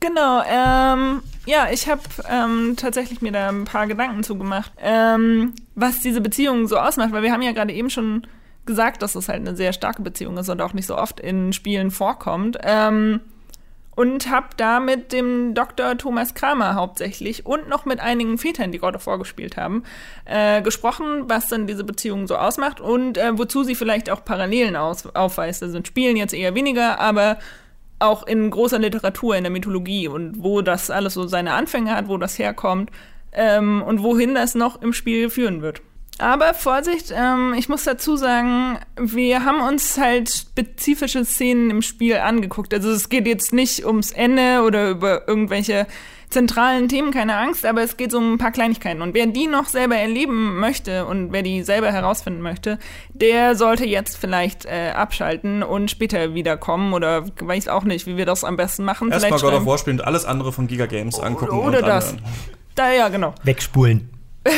Genau, ähm, ja, ich habe ähm, tatsächlich mir da ein paar Gedanken zugemacht, ähm, was diese Beziehung so ausmacht, weil wir haben ja gerade eben schon gesagt, dass es halt eine sehr starke Beziehung ist und auch nicht so oft in Spielen vorkommt. Ähm, und habe da mit dem Dr. Thomas Kramer hauptsächlich und noch mit einigen Vätern, die gerade vorgespielt haben, äh, gesprochen, was dann diese Beziehung so ausmacht und äh, wozu sie vielleicht auch Parallelen aus, aufweist. Also in Spielen jetzt eher weniger, aber auch in großer Literatur, in der Mythologie und wo das alles so seine Anfänge hat, wo das herkommt ähm, und wohin das noch im Spiel führen wird. Aber Vorsicht, ähm, ich muss dazu sagen, wir haben uns halt spezifische Szenen im Spiel angeguckt. Also es geht jetzt nicht ums Ende oder über irgendwelche zentralen Themen, keine Angst, aber es geht so um ein paar Kleinigkeiten. Und wer die noch selber erleben möchte und wer die selber herausfinden möchte, der sollte jetzt vielleicht äh, abschalten und später wiederkommen oder weiß auch nicht, wie wir das am besten machen. Erstmal God of War spielen und alles andere von Giga Games angucken. Oder und das. Da, ja, genau. Wegspulen. *laughs*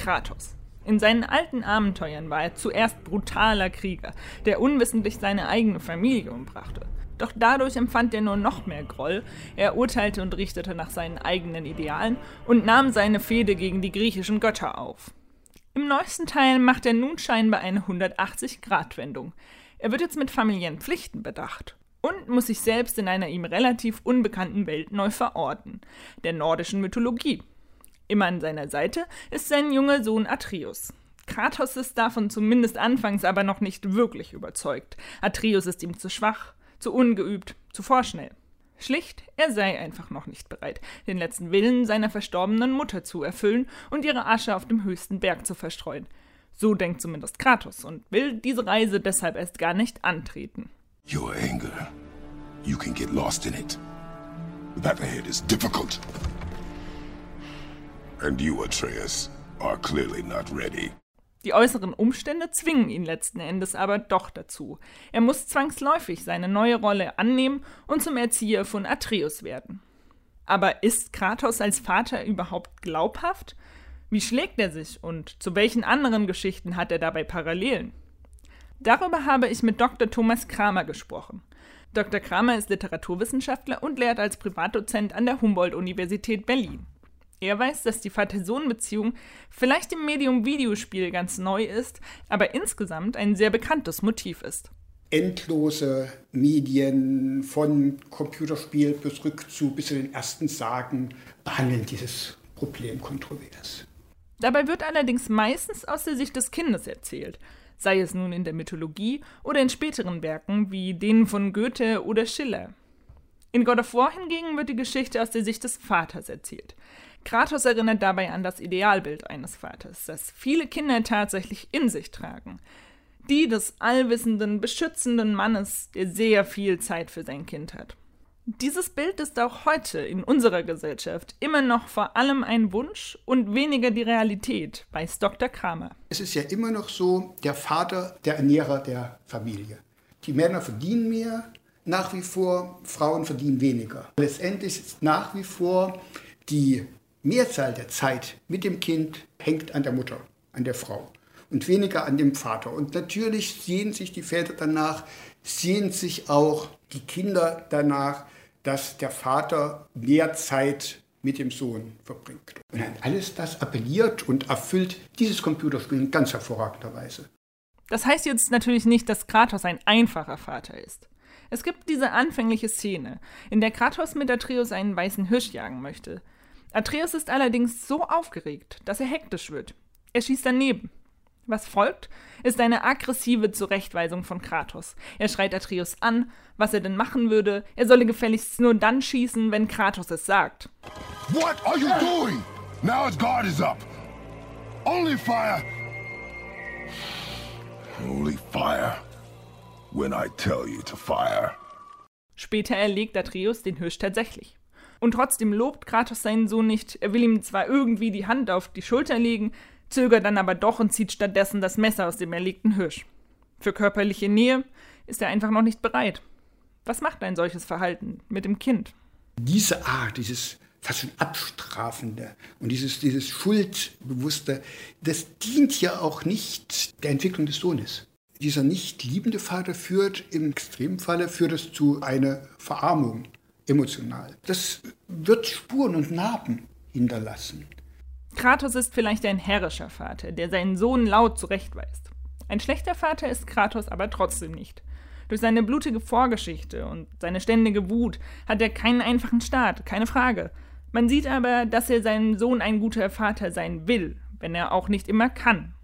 Kratos. In seinen alten Abenteuern war er zuerst brutaler Krieger, der unwissentlich seine eigene Familie umbrachte. Doch dadurch empfand er nur noch mehr Groll, er urteilte und richtete nach seinen eigenen Idealen und nahm seine Fehde gegen die griechischen Götter auf. Im neuesten Teil macht er nun scheinbar eine 180-Grad-Wendung. Er wird jetzt mit familiären Pflichten bedacht und muss sich selbst in einer ihm relativ unbekannten Welt neu verorten, der nordischen Mythologie. Immer an seiner Seite ist sein junger Sohn Atreus. Kratos ist davon zumindest anfangs aber noch nicht wirklich überzeugt. Atreus ist ihm zu schwach, zu ungeübt, zu vorschnell. Schlicht, er sei einfach noch nicht bereit, den letzten Willen seiner verstorbenen Mutter zu erfüllen und ihre Asche auf dem höchsten Berg zu verstreuen. So denkt zumindest Kratos und will diese Reise deshalb erst gar nicht antreten. Your anger, you can get lost in it. The path ahead is difficult. And you, Atreus, are clearly not ready. Die äußeren Umstände zwingen ihn letzten Endes aber doch dazu. Er muss zwangsläufig seine neue Rolle annehmen und zum Erzieher von Atreus werden. Aber ist Kratos als Vater überhaupt glaubhaft? Wie schlägt er sich und zu welchen anderen Geschichten hat er dabei Parallelen? Darüber habe ich mit Dr. Thomas Kramer gesprochen. Dr. Kramer ist Literaturwissenschaftler und lehrt als Privatdozent an der Humboldt-Universität Berlin. Er weiß, dass die Vater-Sohn-Beziehung vielleicht im Medium Videospiel ganz neu ist, aber insgesamt ein sehr bekanntes Motiv ist. Endlose Medien von Computerspiel bis Rückzug bis zu den ersten Sagen behandeln dieses Problem kontrovers. Dabei wird allerdings meistens aus der Sicht des Kindes erzählt, sei es nun in der Mythologie oder in späteren Werken wie denen von Goethe oder Schiller. In God of War hingegen wird die Geschichte aus der Sicht des Vaters erzählt. Kratos erinnert dabei an das Idealbild eines Vaters, das viele Kinder tatsächlich in sich tragen. Die des allwissenden, beschützenden Mannes, der sehr viel Zeit für sein Kind hat. Dieses Bild ist auch heute in unserer Gesellschaft immer noch vor allem ein Wunsch und weniger die Realität, weiß Dr. Kramer. Es ist ja immer noch so, der Vater, der Ernährer der Familie. Die Männer verdienen mehr, nach wie vor, Frauen verdienen weniger. Letztendlich ist nach wie vor die Mehrzahl der Zeit mit dem Kind hängt an der Mutter, an der Frau und weniger an dem Vater. Und natürlich sehen sich die Väter danach, sehen sich auch die Kinder danach, dass der Vater mehr Zeit mit dem Sohn verbringt. Und alles das appelliert und erfüllt dieses Computerspiel in ganz hervorragender Weise. Das heißt jetzt natürlich nicht, dass Kratos ein einfacher Vater ist. Es gibt diese anfängliche Szene, in der Kratos mit Atreus einen weißen Hirsch jagen möchte. Atreus ist allerdings so aufgeregt, dass er hektisch wird. Er schießt daneben. Was folgt, ist eine aggressive Zurechtweisung von Kratos. Er schreit Atreus an, was er denn machen würde. Er solle gefälligst nur dann schießen, wenn Kratos es sagt. What are you doing? Now his guard is up. Only fire. Only fire. When I tell you to fire. Später erlegt Atreus den Hirsch tatsächlich. Und trotzdem lobt Kratos seinen Sohn nicht. Er will ihm zwar irgendwie die Hand auf die Schulter legen, zögert dann aber doch und zieht stattdessen das Messer aus dem erlegten Hirsch. Für körperliche Nähe ist er einfach noch nicht bereit. Was macht ein solches Verhalten mit dem Kind? Diese Art, dieses fast schon abstrafende und dieses, dieses Schuldbewusste, das dient ja auch nicht der Entwicklung des Sohnes. Dieser nicht liebende Vater führt im Extremfalle führt es zu einer Verarmung emotional. Das wird Spuren und Narben hinterlassen. Kratos ist vielleicht ein herrischer Vater, der seinen Sohn laut zurechtweist. Ein schlechter Vater ist Kratos aber trotzdem nicht. Durch seine blutige Vorgeschichte und seine ständige Wut hat er keinen einfachen Start, keine Frage. Man sieht aber, dass er seinem Sohn ein guter Vater sein will, wenn er auch nicht immer kann.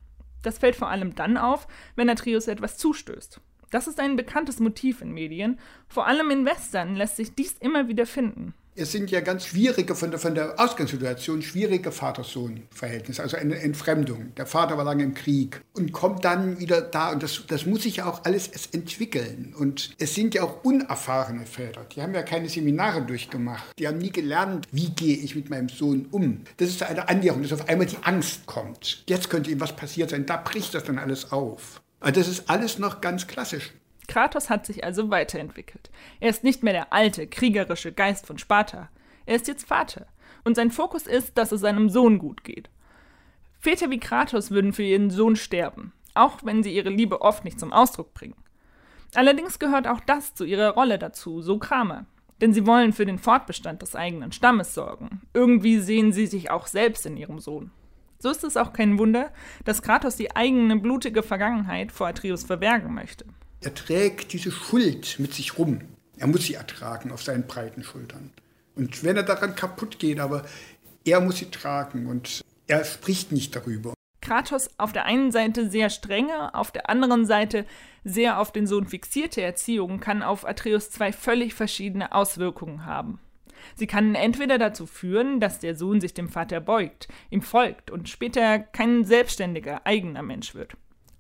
Das fällt vor allem dann auf, wenn Atreus etwas zustößt. Das ist ein bekanntes Motiv in Medien. Vor allem in Western lässt sich dies immer wieder finden. Es sind ja ganz schwierige, von der, von der Ausgangssituation, schwierige Vater-Sohn-Verhältnisse, also eine Entfremdung. Der Vater war lange im Krieg und kommt dann wieder da und das, das muss sich ja auch alles entwickeln. Und es sind ja auch unerfahrene Väter, die haben ja keine Seminare durchgemacht, die haben nie gelernt, wie gehe ich mit meinem Sohn um. Das ist eine Annäherung, dass auf einmal die Angst kommt. Jetzt könnte ihm was passiert sein, da bricht das dann alles auf. Also das ist alles noch ganz klassisch. Kratos hat sich also weiterentwickelt. Er ist nicht mehr der alte, kriegerische Geist von Sparta. Er ist jetzt Vater. Und sein Fokus ist, dass es seinem Sohn gut geht. Väter wie Kratos würden für ihren Sohn sterben, auch wenn sie ihre Liebe oft nicht zum Ausdruck bringen. Allerdings gehört auch das zu ihrer Rolle dazu, so Kramer. Denn sie wollen für den Fortbestand des eigenen Stammes sorgen. Irgendwie sehen sie sich auch selbst in ihrem Sohn. So ist es auch kein Wunder, dass Kratos die eigene blutige Vergangenheit vor Atreus verbergen möchte. Er trägt diese Schuld mit sich rum. Er muss sie ertragen auf seinen breiten Schultern. Und wenn er daran kaputt geht, aber er muss sie tragen und er spricht nicht darüber. Kratos auf der einen Seite sehr strenge, auf der anderen Seite sehr auf den Sohn fixierte Erziehung kann auf Atreus zwei völlig verschiedene Auswirkungen haben. Sie kann entweder dazu führen, dass der Sohn sich dem Vater beugt, ihm folgt und später kein selbstständiger, eigener Mensch wird.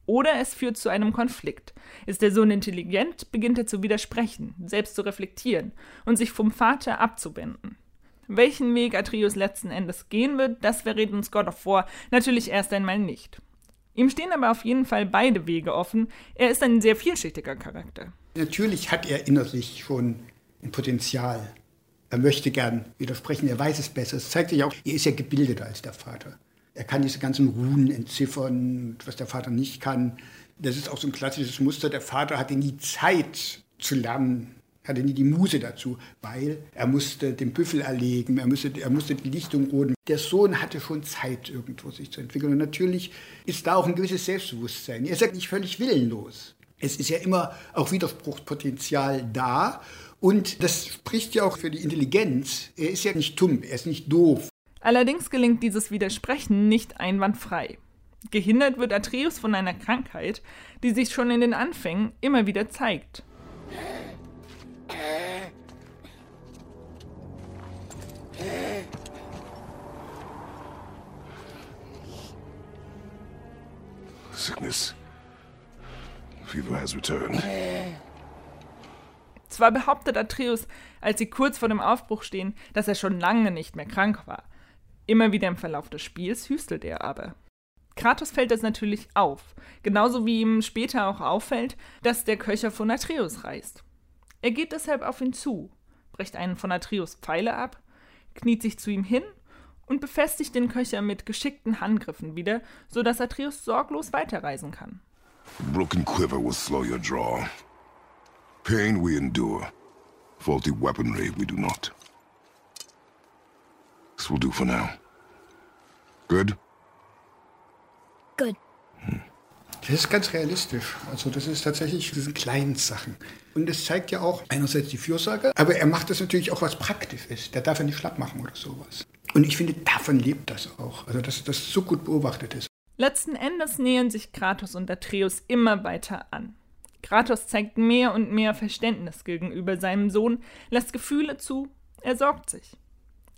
Oder es führt zu einem Konflikt. Ist der Sohn intelligent, beginnt er zu widersprechen, selbst zu reflektieren und sich vom Vater abzuwenden. Welchen Weg Atreus letzten Endes gehen wird, das verrät uns God of War natürlich erst einmal nicht. Ihm stehen aber auf jeden Fall beide Wege offen. Er ist ein sehr vielschichtiger Charakter. Natürlich hat er innerlich schon ein Potenzial. Er möchte gern widersprechen, er weiß es besser. Es zeigt sich auch, er ist ja gebildeter als der Vater. Er kann diese ganzen Runen entziffern, was der Vater nicht kann. Das ist auch so ein klassisches Muster. Der Vater hatte nie Zeit zu lernen, hatte nie die Muse dazu, weil er musste den Büffel erlegen, er musste, er musste die Lichtung roden. Der Sohn hatte schon Zeit, irgendwo sich zu entwickeln. Und natürlich ist da auch ein gewisses Selbstbewusstsein. Er ist ja nicht völlig willenlos. Es ist ja immer auch Widerspruchspotenzial da. Und das spricht ja auch für die Intelligenz. Er ist ja nicht dumm, er ist nicht doof. Allerdings gelingt dieses Widersprechen nicht einwandfrei. Gehindert wird Atreus von einer Krankheit, die sich schon in den Anfängen immer wieder zeigt. Sickness. Fever has returned. Zwar behauptet Atreus, als sie kurz vor dem Aufbruch stehen, dass er schon lange nicht mehr krank war. Immer wieder im Verlauf des Spiels hüstelt er aber. Kratos fällt das natürlich auf, genauso wie ihm später auch auffällt, dass der Köcher von Atreus reist. Er geht deshalb auf ihn zu, bricht einen von Atreus Pfeile ab, kniet sich zu ihm hin und befestigt den Köcher mit geschickten Handgriffen wieder, sodass Atreus sorglos weiterreisen kann. Broken quiver will slow your draw. Pain we endure. Faulty weaponry we do not. This will do for now. Good? Good. Das ist ganz realistisch. Also das ist tatsächlich diese kleinen Sachen. Und es zeigt ja auch einerseits die Fürsorge, aber er macht das natürlich auch, was praktisch ist. Der darf ja nicht schlapp machen oder sowas. Und ich finde, davon lebt das auch. Also dass das so gut beobachtet ist. Letzten Endes nähern sich Kratos und Atreus immer weiter an. Kratos zeigt mehr und mehr Verständnis gegenüber seinem Sohn, lässt Gefühle zu, er sorgt sich.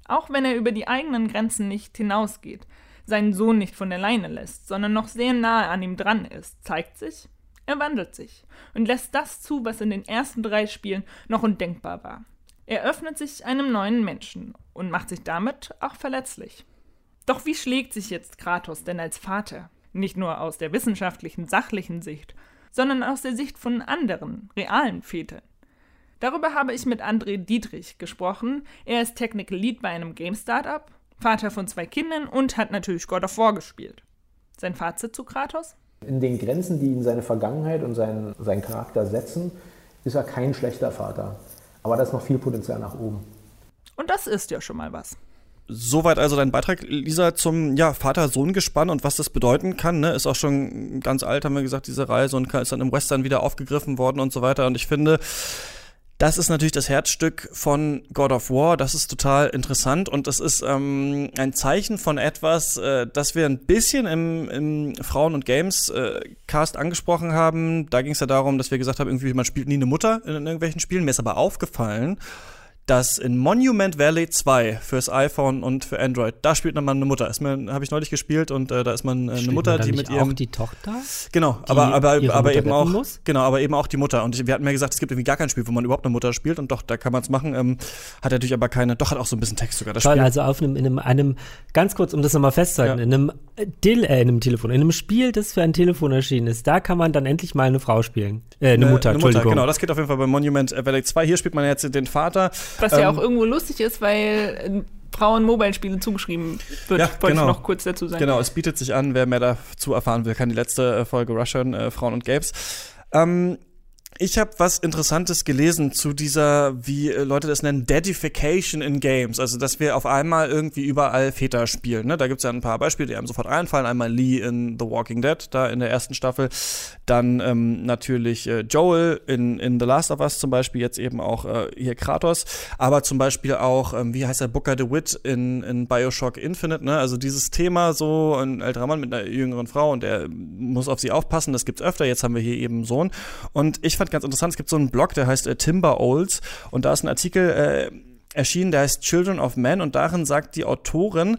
Auch wenn er über die eigenen Grenzen nicht hinausgeht, seinen Sohn nicht von der Leine lässt, sondern noch sehr nahe an ihm dran ist, zeigt sich, er wandelt sich und lässt das zu, was in den ersten drei Spielen noch undenkbar war. Er öffnet sich einem neuen Menschen und macht sich damit auch verletzlich. Doch wie schlägt sich jetzt Kratos denn als Vater? Nicht nur aus der wissenschaftlichen, sachlichen Sicht, sondern aus der Sicht von anderen, realen Vätern. Darüber habe ich mit André Dietrich gesprochen. Er ist Technical Lead bei einem Game Startup, Vater von zwei Kindern und hat natürlich God of War gespielt. Sein Fazit zu Kratos? In den Grenzen, die ihn seine Vergangenheit und seinen, seinen Charakter setzen, ist er kein schlechter Vater. Aber da ist noch viel Potenzial nach oben. Und das ist ja schon mal was. Soweit also dein Beitrag, Lisa, zum ja, Vater-Sohn-Gespann und was das bedeuten kann. Ne? Ist auch schon ganz alt, haben wir gesagt, diese Reise und ist dann im Western wieder aufgegriffen worden und so weiter. Und ich finde, das ist natürlich das Herzstück von God of War. Das ist total interessant und das ist ähm, ein Zeichen von etwas, äh, das wir ein bisschen im, im Frauen- und Games-Cast äh, angesprochen haben. Da ging es ja darum, dass wir gesagt haben, irgendwie man spielt nie eine Mutter in, in irgendwelchen Spielen. Mir ist aber aufgefallen, dass in Monument Valley 2 fürs iPhone und für Android, da spielt man eine Mutter. Ist mir habe ich neulich gespielt und äh, da ist man äh, eine Mutter, die mit ihrem auch die Tochter? Genau, die aber aber aber Mutter eben auch muss? genau, aber eben auch die Mutter und wir hatten mir gesagt, es gibt irgendwie gar kein Spiel, wo man überhaupt eine Mutter spielt und doch, da kann man es machen. Ähm, hat natürlich aber keine, doch hat auch so ein bisschen Text sogar. Das Toll, Spiel also auf einem, in einem, einem, ganz kurz, um das nochmal festzuhalten, Ja. in einem, äh, Del äh, in einem Telefon, in einem Spiel, das für ein Telefon erschienen ist, da kann man dann endlich mal eine Frau spielen. Äh, eine, Mutter, Entschuldigung. genau, das geht auf jeden Fall bei Monument Valley 2. Hier spielt man jetzt den Vater. Was ja Ähm, auch irgendwo lustig ist, weil äh, Frauen Mobile-Spiele zugeschrieben wird, Ja, wollte genau. ich noch kurz dazu sagen. Genau, es bietet sich an, wer mehr dazu erfahren will, kann die letzte äh, Folge Russian, äh, Frauen und Games. Ähm, ich habe was Interessantes gelesen zu dieser, wie äh, Leute das nennen, Dedification in Games. Also, dass wir auf einmal irgendwie überall Väter spielen. Ne? Da gibt's ja ein paar Beispiele, die einem sofort einfallen. Einmal Lee in The Walking Dead, da in der ersten Staffel. Dann ähm, natürlich äh, Joel in, in The Last of Us zum Beispiel, jetzt eben auch äh, hier Kratos. Aber zum Beispiel auch, ähm, wie heißt der, Booker DeWitt in, in Bioshock Infinite. Ne? Also dieses Thema, so ein älterer Mann mit einer jüngeren Frau und der muss auf sie aufpassen, das gibt's öfter. Jetzt haben wir hier eben einen Sohn. Und ich fand ganz interessant, es gibt so einen Blog, der heißt äh, Timber Olds und da ist ein Artikel äh, erschienen, der heißt Children of Men und darin sagt die Autorin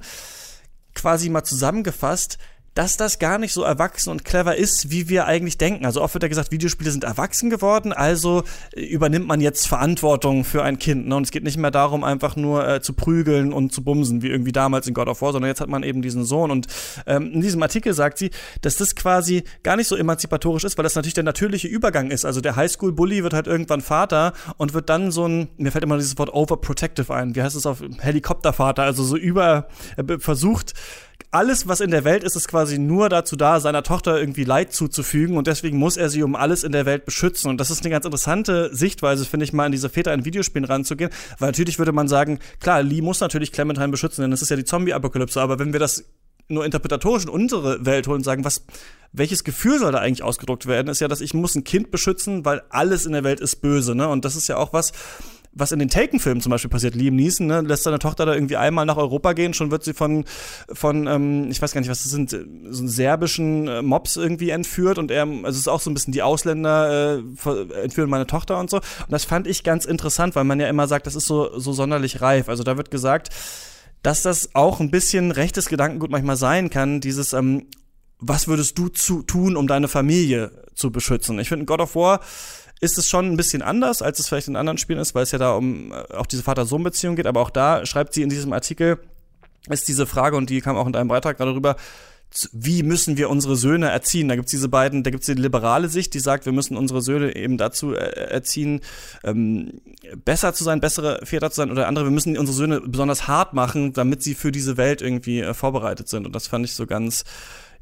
quasi mal zusammengefasst, dass das gar nicht so erwachsen und clever ist, wie wir eigentlich denken. Also oft wird ja gesagt, Videospiele sind erwachsen geworden, also äh, übernimmt man jetzt Verantwortung für ein Kind. Ne? Und es geht nicht mehr darum, einfach nur äh, zu prügeln und zu bumsen, wie irgendwie damals in God of War, sondern jetzt hat man eben diesen Sohn. Und ähm, in diesem Artikel sagt sie, dass das quasi gar nicht so emanzipatorisch ist, weil das natürlich der natürliche Übergang ist. Also der Highschool-Bully wird halt irgendwann Vater und wird dann so ein, mir fällt immer dieses Wort overprotective ein, wie heißt es auf Helikoptervater, also so über, äh, versucht, alles, was in der Welt ist, ist quasi nur dazu da, seiner Tochter irgendwie Leid zuzufügen und deswegen muss er sie um alles in der Welt beschützen. Und das ist eine ganz interessante Sichtweise, finde ich mal, an diese Väter in Videospielen ranzugehen, weil natürlich würde man sagen, klar, Lee muss natürlich Clementine beschützen, denn es ist ja die Zombie-Apokalypse, aber wenn wir das nur interpretatorisch in unsere Welt holen und sagen, was, welches Gefühl soll da eigentlich ausgedruckt werden, ist ja, dass ich muss ein Kind beschützen, weil alles in der Welt ist böse, ne? Und das ist ja auch was, was in den Taken-Filmen zum Beispiel passiert. Liam Neeson ne, lässt seine Tochter da irgendwie einmal nach Europa gehen, schon wird sie von, von ähm, ich weiß gar nicht, was das sind, äh, so einen serbischen äh, Mobs irgendwie entführt und er, also es ist auch so ein bisschen die Ausländer äh, entführen meine Tochter und so. Und das fand ich ganz interessant, weil man ja immer sagt, das ist so, so sonderlich reif. Also da wird gesagt, dass das auch ein bisschen rechtes Gedankengut manchmal sein kann, dieses, ähm, was würdest du zu, tun, um deine Familie zu beschützen? Ich finde, in God of War ist es schon ein bisschen anders, als es vielleicht in anderen Spielen ist, weil es ja da um äh, auch diese Vater-Sohn-Beziehung geht. Aber auch da schreibt sie in diesem Artikel, ist diese Frage, und die kam auch in deinem Beitrag gerade rüber, wie müssen wir unsere Söhne erziehen? Da gibt's diese beiden, da gibt's die liberale Sicht, die sagt, wir müssen unsere Söhne eben dazu äh, erziehen, ähm, besser zu sein, bessere Väter zu sein, oder andere, wir müssen unsere Söhne besonders hart machen, damit sie für diese Welt irgendwie äh, vorbereitet sind. Und das fand ich so ganz,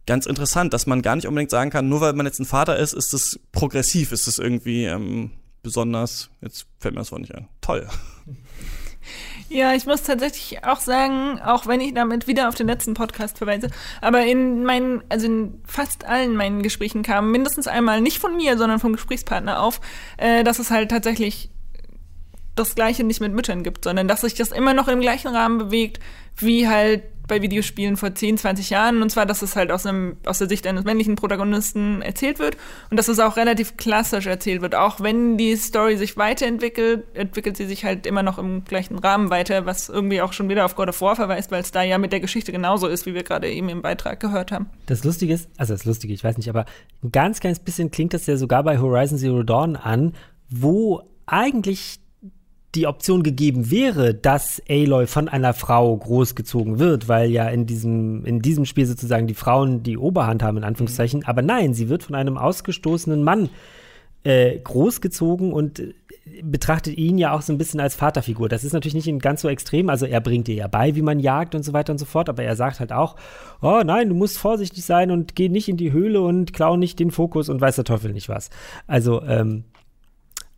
ganz interessant, dass man gar nicht unbedingt sagen kann, nur weil man jetzt ein Vater ist, ist es progressiv, ist es irgendwie ähm, besonders, jetzt fällt mir das Wort nicht ein. Toll. Ja, ich muss tatsächlich auch sagen, auch wenn ich damit wieder auf den letzten Podcast verweise, aber in meinen, also in fast allen meinen Gesprächen kam mindestens einmal nicht von mir, sondern vom Gesprächspartner auf, äh, dass es halt tatsächlich das Gleiche nicht mit Müttern gibt, sondern dass sich das immer noch im gleichen Rahmen bewegt, wie halt bei Videospielen vor 10, 20 Jahren. Und zwar, dass es halt aus, einem, aus der Sicht eines männlichen Protagonisten erzählt wird und dass es auch relativ klassisch erzählt wird. Auch wenn die Story sich weiterentwickelt, entwickelt sie sich halt immer noch im gleichen Rahmen weiter, was irgendwie auch schon wieder auf God of War verweist, weil es da ja mit der Geschichte genauso ist, wie wir gerade eben im Beitrag gehört haben. Das Lustige ist, also das Lustige, ich weiß nicht, aber ein ganz kleines bisschen klingt das ja sogar bei Horizon Zero Dawn an, wo eigentlich die Option gegeben wäre, dass Aloy von einer Frau großgezogen wird, weil ja in diesem, in diesem Spiel sozusagen die Frauen die Oberhand haben, in Anführungszeichen. Aber nein, sie wird von einem ausgestoßenen Mann äh, großgezogen und äh, betrachtet ihn ja auch so ein bisschen als Vaterfigur. Das ist natürlich nicht ganz so extrem. Also er bringt ihr ja bei, wie man jagt und so weiter und so fort. Aber er sagt halt auch, oh nein, du musst vorsichtig sein und geh nicht in die Höhle und klau nicht den Fokus und weiß der Teufel nicht was. Also ähm,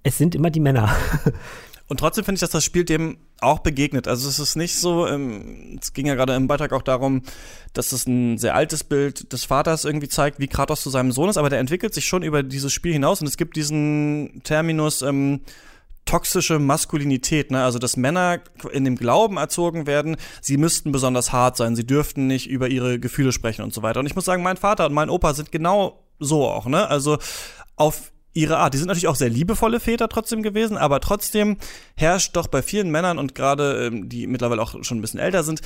es sind immer die Männer. *laughs* Und trotzdem finde ich, dass das Spiel dem auch begegnet. Also es ist nicht so, ähm, es ging ja gerade im Beitrag auch darum, dass es ein sehr altes Bild des Vaters irgendwie zeigt, wie Kratos zu seinem Sohn ist, aber der entwickelt sich schon über dieses Spiel hinaus und es gibt diesen Terminus ähm, toxische Maskulinität, ne? Also dass Männer in dem Glauben erzogen werden, sie müssten besonders hart sein, sie dürften nicht über ihre Gefühle sprechen und so weiter. Und ich muss sagen, mein Vater und mein Opa sind genau so auch, ne? Also auf ihre Art. Die sind natürlich auch sehr liebevolle Väter trotzdem gewesen, aber trotzdem herrscht doch bei vielen Männern und gerade ähm, die mittlerweile auch schon ein bisschen älter sind,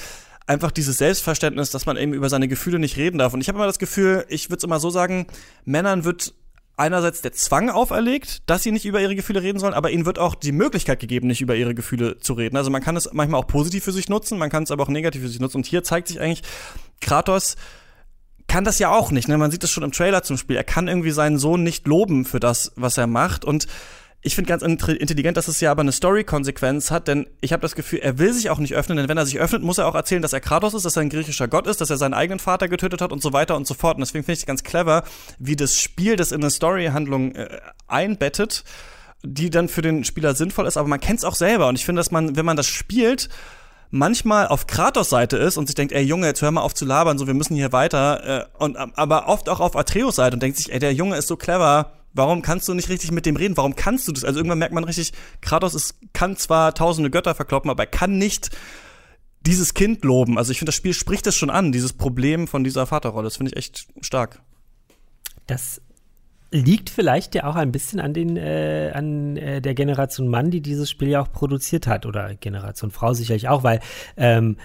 einfach dieses Selbstverständnis, dass man eben über seine Gefühle nicht reden darf. Und ich habe immer das Gefühl, ich würde es immer so sagen, Männern wird einerseits der Zwang auferlegt, dass sie nicht über ihre Gefühle reden sollen, aber ihnen wird auch die Möglichkeit gegeben, nicht über ihre Gefühle zu reden. Also man kann es manchmal auch positiv für sich nutzen, man kann es aber auch negativ für sich nutzen. Und hier zeigt sich eigentlich, Kratos kann das ja auch nicht. Ne? Man sieht das schon im Trailer zum Spiel. Er kann irgendwie seinen Sohn nicht loben für das, was er macht. Und ich finde ganz intelligent, dass es ja aber eine Story-Konsequenz hat, denn ich habe das Gefühl, er will sich auch nicht öffnen, denn wenn er sich öffnet, muss er auch erzählen, dass er Kratos ist, dass er ein griechischer Gott ist, dass er seinen eigenen Vater getötet hat und so weiter und so fort. Und deswegen finde ich ganz clever, wie das Spiel das in eine Story-Handlung äh, einbettet, die dann für den Spieler sinnvoll ist, aber man kennt es auch selber. Und ich finde, dass man, wenn man das spielt, manchmal auf Kratos Seite ist und sich denkt, ey Junge, jetzt hör mal auf zu labern, so wir müssen hier weiter, äh, und aber oft auch auf Atreus Seite und denkt sich, ey, der Junge ist so clever, warum kannst du nicht richtig mit dem reden? Warum kannst du das? Also irgendwann merkt man richtig, Kratos ist, kann zwar tausende Götter verkloppen, aber er kann nicht dieses Kind loben. Also ich finde, das Spiel spricht es schon an, dieses Problem von dieser Vaterrolle. Das finde ich echt stark. Das liegt vielleicht ja auch ein bisschen an den äh, an äh, der Generation Mann, die dieses Spiel ja auch produziert hat oder Generation Frau sicherlich auch, weil ähm,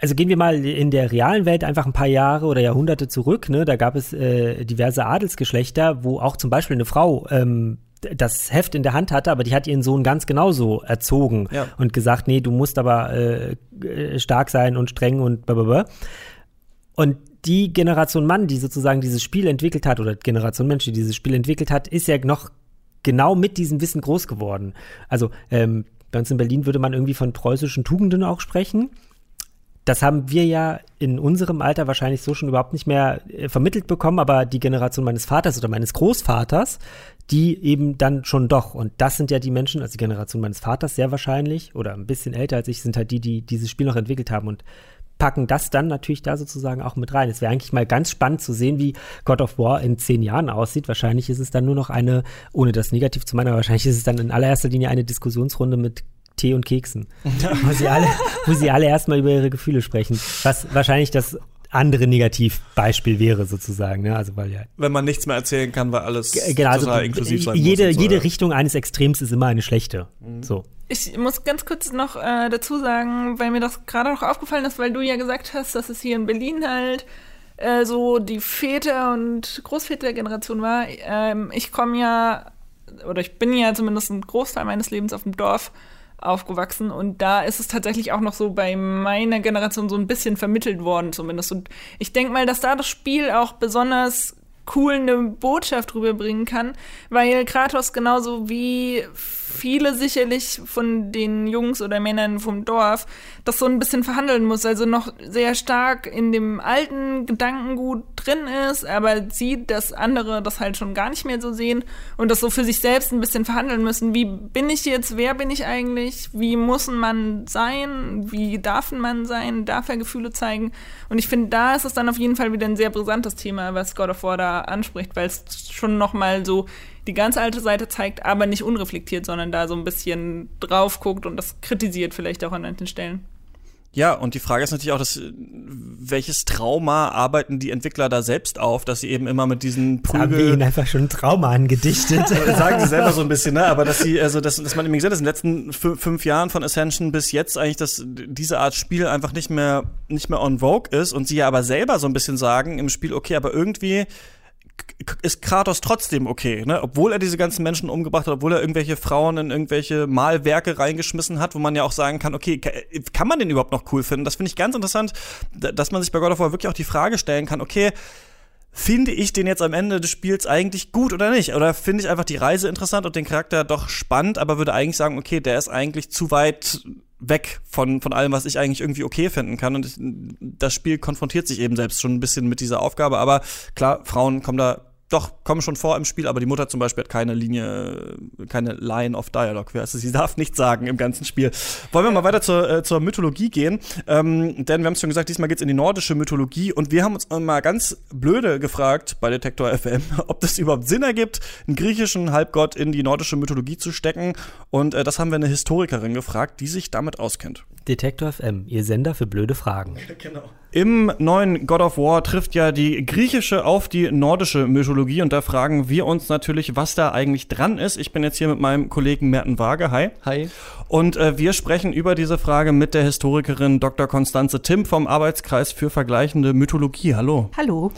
also gehen wir mal in der realen Welt einfach ein paar Jahre oder Jahrhunderte zurück. Ne? Da gab es äh, diverse Adelsgeschlechter, wo auch zum Beispiel eine Frau ähm, das Heft in der Hand hatte, aber die hat ihren Sohn ganz genauso erzogen ja. und gesagt, nee, du musst aber äh, stark sein und streng und blablabla. Und die Generation Mann, die sozusagen dieses Spiel entwickelt hat, oder Generation Mensch, die dieses Spiel entwickelt hat, ist ja noch genau mit diesem Wissen groß geworden. Also ähm, bei uns in Berlin würde man irgendwie von preußischen Tugenden auch sprechen das haben wir ja in unserem Alter wahrscheinlich so schon überhaupt nicht mehr äh, vermittelt bekommen, aber die Generation meines Vaters oder meines Großvaters, die eben dann schon doch. Und das sind ja die Menschen, also die Generation meines Vaters sehr wahrscheinlich oder ein bisschen älter als ich, sind halt die, die dieses Spiel noch entwickelt haben und packen das dann natürlich da sozusagen auch mit rein. Es wäre eigentlich mal ganz spannend zu sehen, wie God of War in zehn Jahren aussieht. Wahrscheinlich ist es dann nur noch eine, ohne das negativ zu meinen, aber wahrscheinlich ist es dann in allererster Linie eine Diskussionsrunde mit Tee und Keksen. *laughs* wo, sie alle, wo sie alle erstmal über ihre Gefühle sprechen. Was wahrscheinlich das andere Negativbeispiel wäre sozusagen. Ne? Also weil ja wenn man nichts mehr erzählen kann, weil alles genau, also, inklusiv sein jede, muss so, jede ja. Richtung eines Extrems ist immer eine schlechte. Mhm. So. Ich muss ganz kurz noch äh, dazu sagen, weil mir das gerade noch aufgefallen ist, weil du ja gesagt hast, dass es hier in Berlin halt äh, so die Väter- und Großvätergeneration war. Ähm, ich komme ja, oder ich bin ja zumindest einen Großteil meines Lebens auf dem Dorf aufgewachsen und da ist es tatsächlich auch noch so bei meiner Generation so ein bisschen vermittelt worden zumindest. Und ich denke mal, dass da das Spiel auch besonders cool eine Botschaft rüberbringen kann, weil Kratos genauso wie viele sicherlich von den Jungs oder Männern vom Dorf das so ein bisschen verhandeln muss, also noch sehr stark in dem alten Gedankengut drin ist, aber sieht, dass andere das halt schon gar nicht mehr so sehen und das so für sich selbst ein bisschen verhandeln müssen. Wie bin ich jetzt? Wer bin ich eigentlich? Wie muss man sein? Wie darf man sein? Darf er Gefühle zeigen? Und ich finde, da ist es dann auf jeden Fall wieder ein sehr brisantes Thema, was God of War da anspricht, weil es schon noch mal so die ganz alte Seite zeigt, aber nicht unreflektiert, sondern da so ein bisschen drauf guckt und das kritisiert vielleicht auch an manchen Stellen. Ja, und die Frage ist natürlich auch, dass, welches Trauma arbeiten die Entwickler da selbst auf, dass sie eben immer mit diesen Prügel... Haben wir ihnen einfach schon ein Trauma angedichtet. *laughs* sagen sie selber so ein *laughs* bisschen, ne? Aber dass sie, also dass, dass man eben gesagt hat, in den letzten fünf Jahren von Ascension bis jetzt eigentlich, dass diese Art Spiel einfach nicht mehr, nicht mehr on vogue ist und sie ja aber selber so ein bisschen sagen im Spiel, okay, aber irgendwie ist Kratos trotzdem okay, ne? Obwohl er diese ganzen Menschen umgebracht hat, obwohl er irgendwelche Frauen in irgendwelche Malwerke reingeschmissen hat, wo man ja auch sagen kann, okay, kann man den überhaupt noch cool finden? Das finde ich ganz interessant, dass man sich bei God of War wirklich auch die Frage stellen kann, okay, finde ich den jetzt am Ende des Spiels eigentlich gut oder nicht? Oder finde ich einfach die Reise interessant und den Charakter doch spannend, aber würde eigentlich sagen, okay, der ist eigentlich zu weit weg von, von allem, was ich eigentlich irgendwie okay finden kann. Und das Spiel konfrontiert sich eben selbst schon ein bisschen mit dieser Aufgabe. Aber klar, Frauen kommen da doch, kommen schon vor im Spiel, aber die Mutter zum Beispiel hat keine Linie, keine Line of Dialogue. Also sie darf nichts sagen im ganzen Spiel. Wollen wir mal weiter zur, äh, zur Mythologie gehen? Ähm, denn wir haben es schon gesagt, diesmal geht's in die nordische Mythologie und wir haben uns mal ganz blöde gefragt bei Detektor FM, *laughs* ob das überhaupt Sinn ergibt, einen griechischen Halbgott in die nordische Mythologie zu stecken. Und äh, das haben wir eine Historikerin gefragt, die sich damit auskennt. Detektor FM, Ihr Sender für blöde Fragen. *laughs* genau. Im neuen God of War trifft ja die griechische auf die nordische Mythologie und da fragen wir uns natürlich, was da eigentlich dran ist. Ich bin jetzt hier mit meinem Kollegen Merten Waage. Hi. Hi. Und äh, wir sprechen über diese Frage mit der Historikerin Dr. Konstanze Tim vom Arbeitskreis für vergleichende Mythologie. Hallo. Hallo.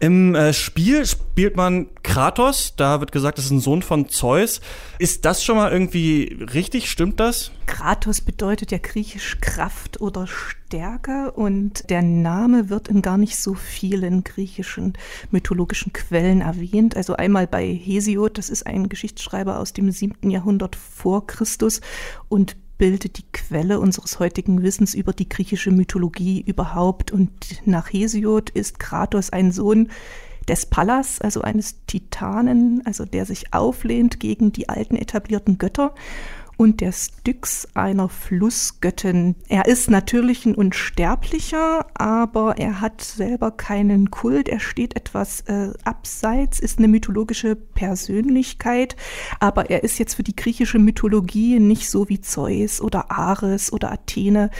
Im äh, Spiel spielt man Kratos, da wird gesagt, das ist ein Sohn von Zeus. Ist das schon mal irgendwie richtig? Stimmt das? Kratos bedeutet ja griechisch Kraft oder Stärke und der Name wird in gar nicht so vielen griechischen mythologischen Quellen erwähnt. Also einmal bei Hesiod, das ist ein Geschichtsschreiber aus dem siebten Jahrhundert vor Christus und bildet die Quelle unseres heutigen Wissens über die griechische Mythologie überhaupt. Und nach Hesiod ist Kratos ein Sohn des Pallas, also eines Titanen, also der sich auflehnt gegen die alten etablierten Götter und der Styx einer Flussgöttin. Er ist natürlich ein Unsterblicher, aber er hat selber keinen Kult. Er steht etwas äh, abseits, ist eine mythologische Persönlichkeit, aber er ist jetzt für die griechische Mythologie nicht so wie Zeus oder Ares oder Athene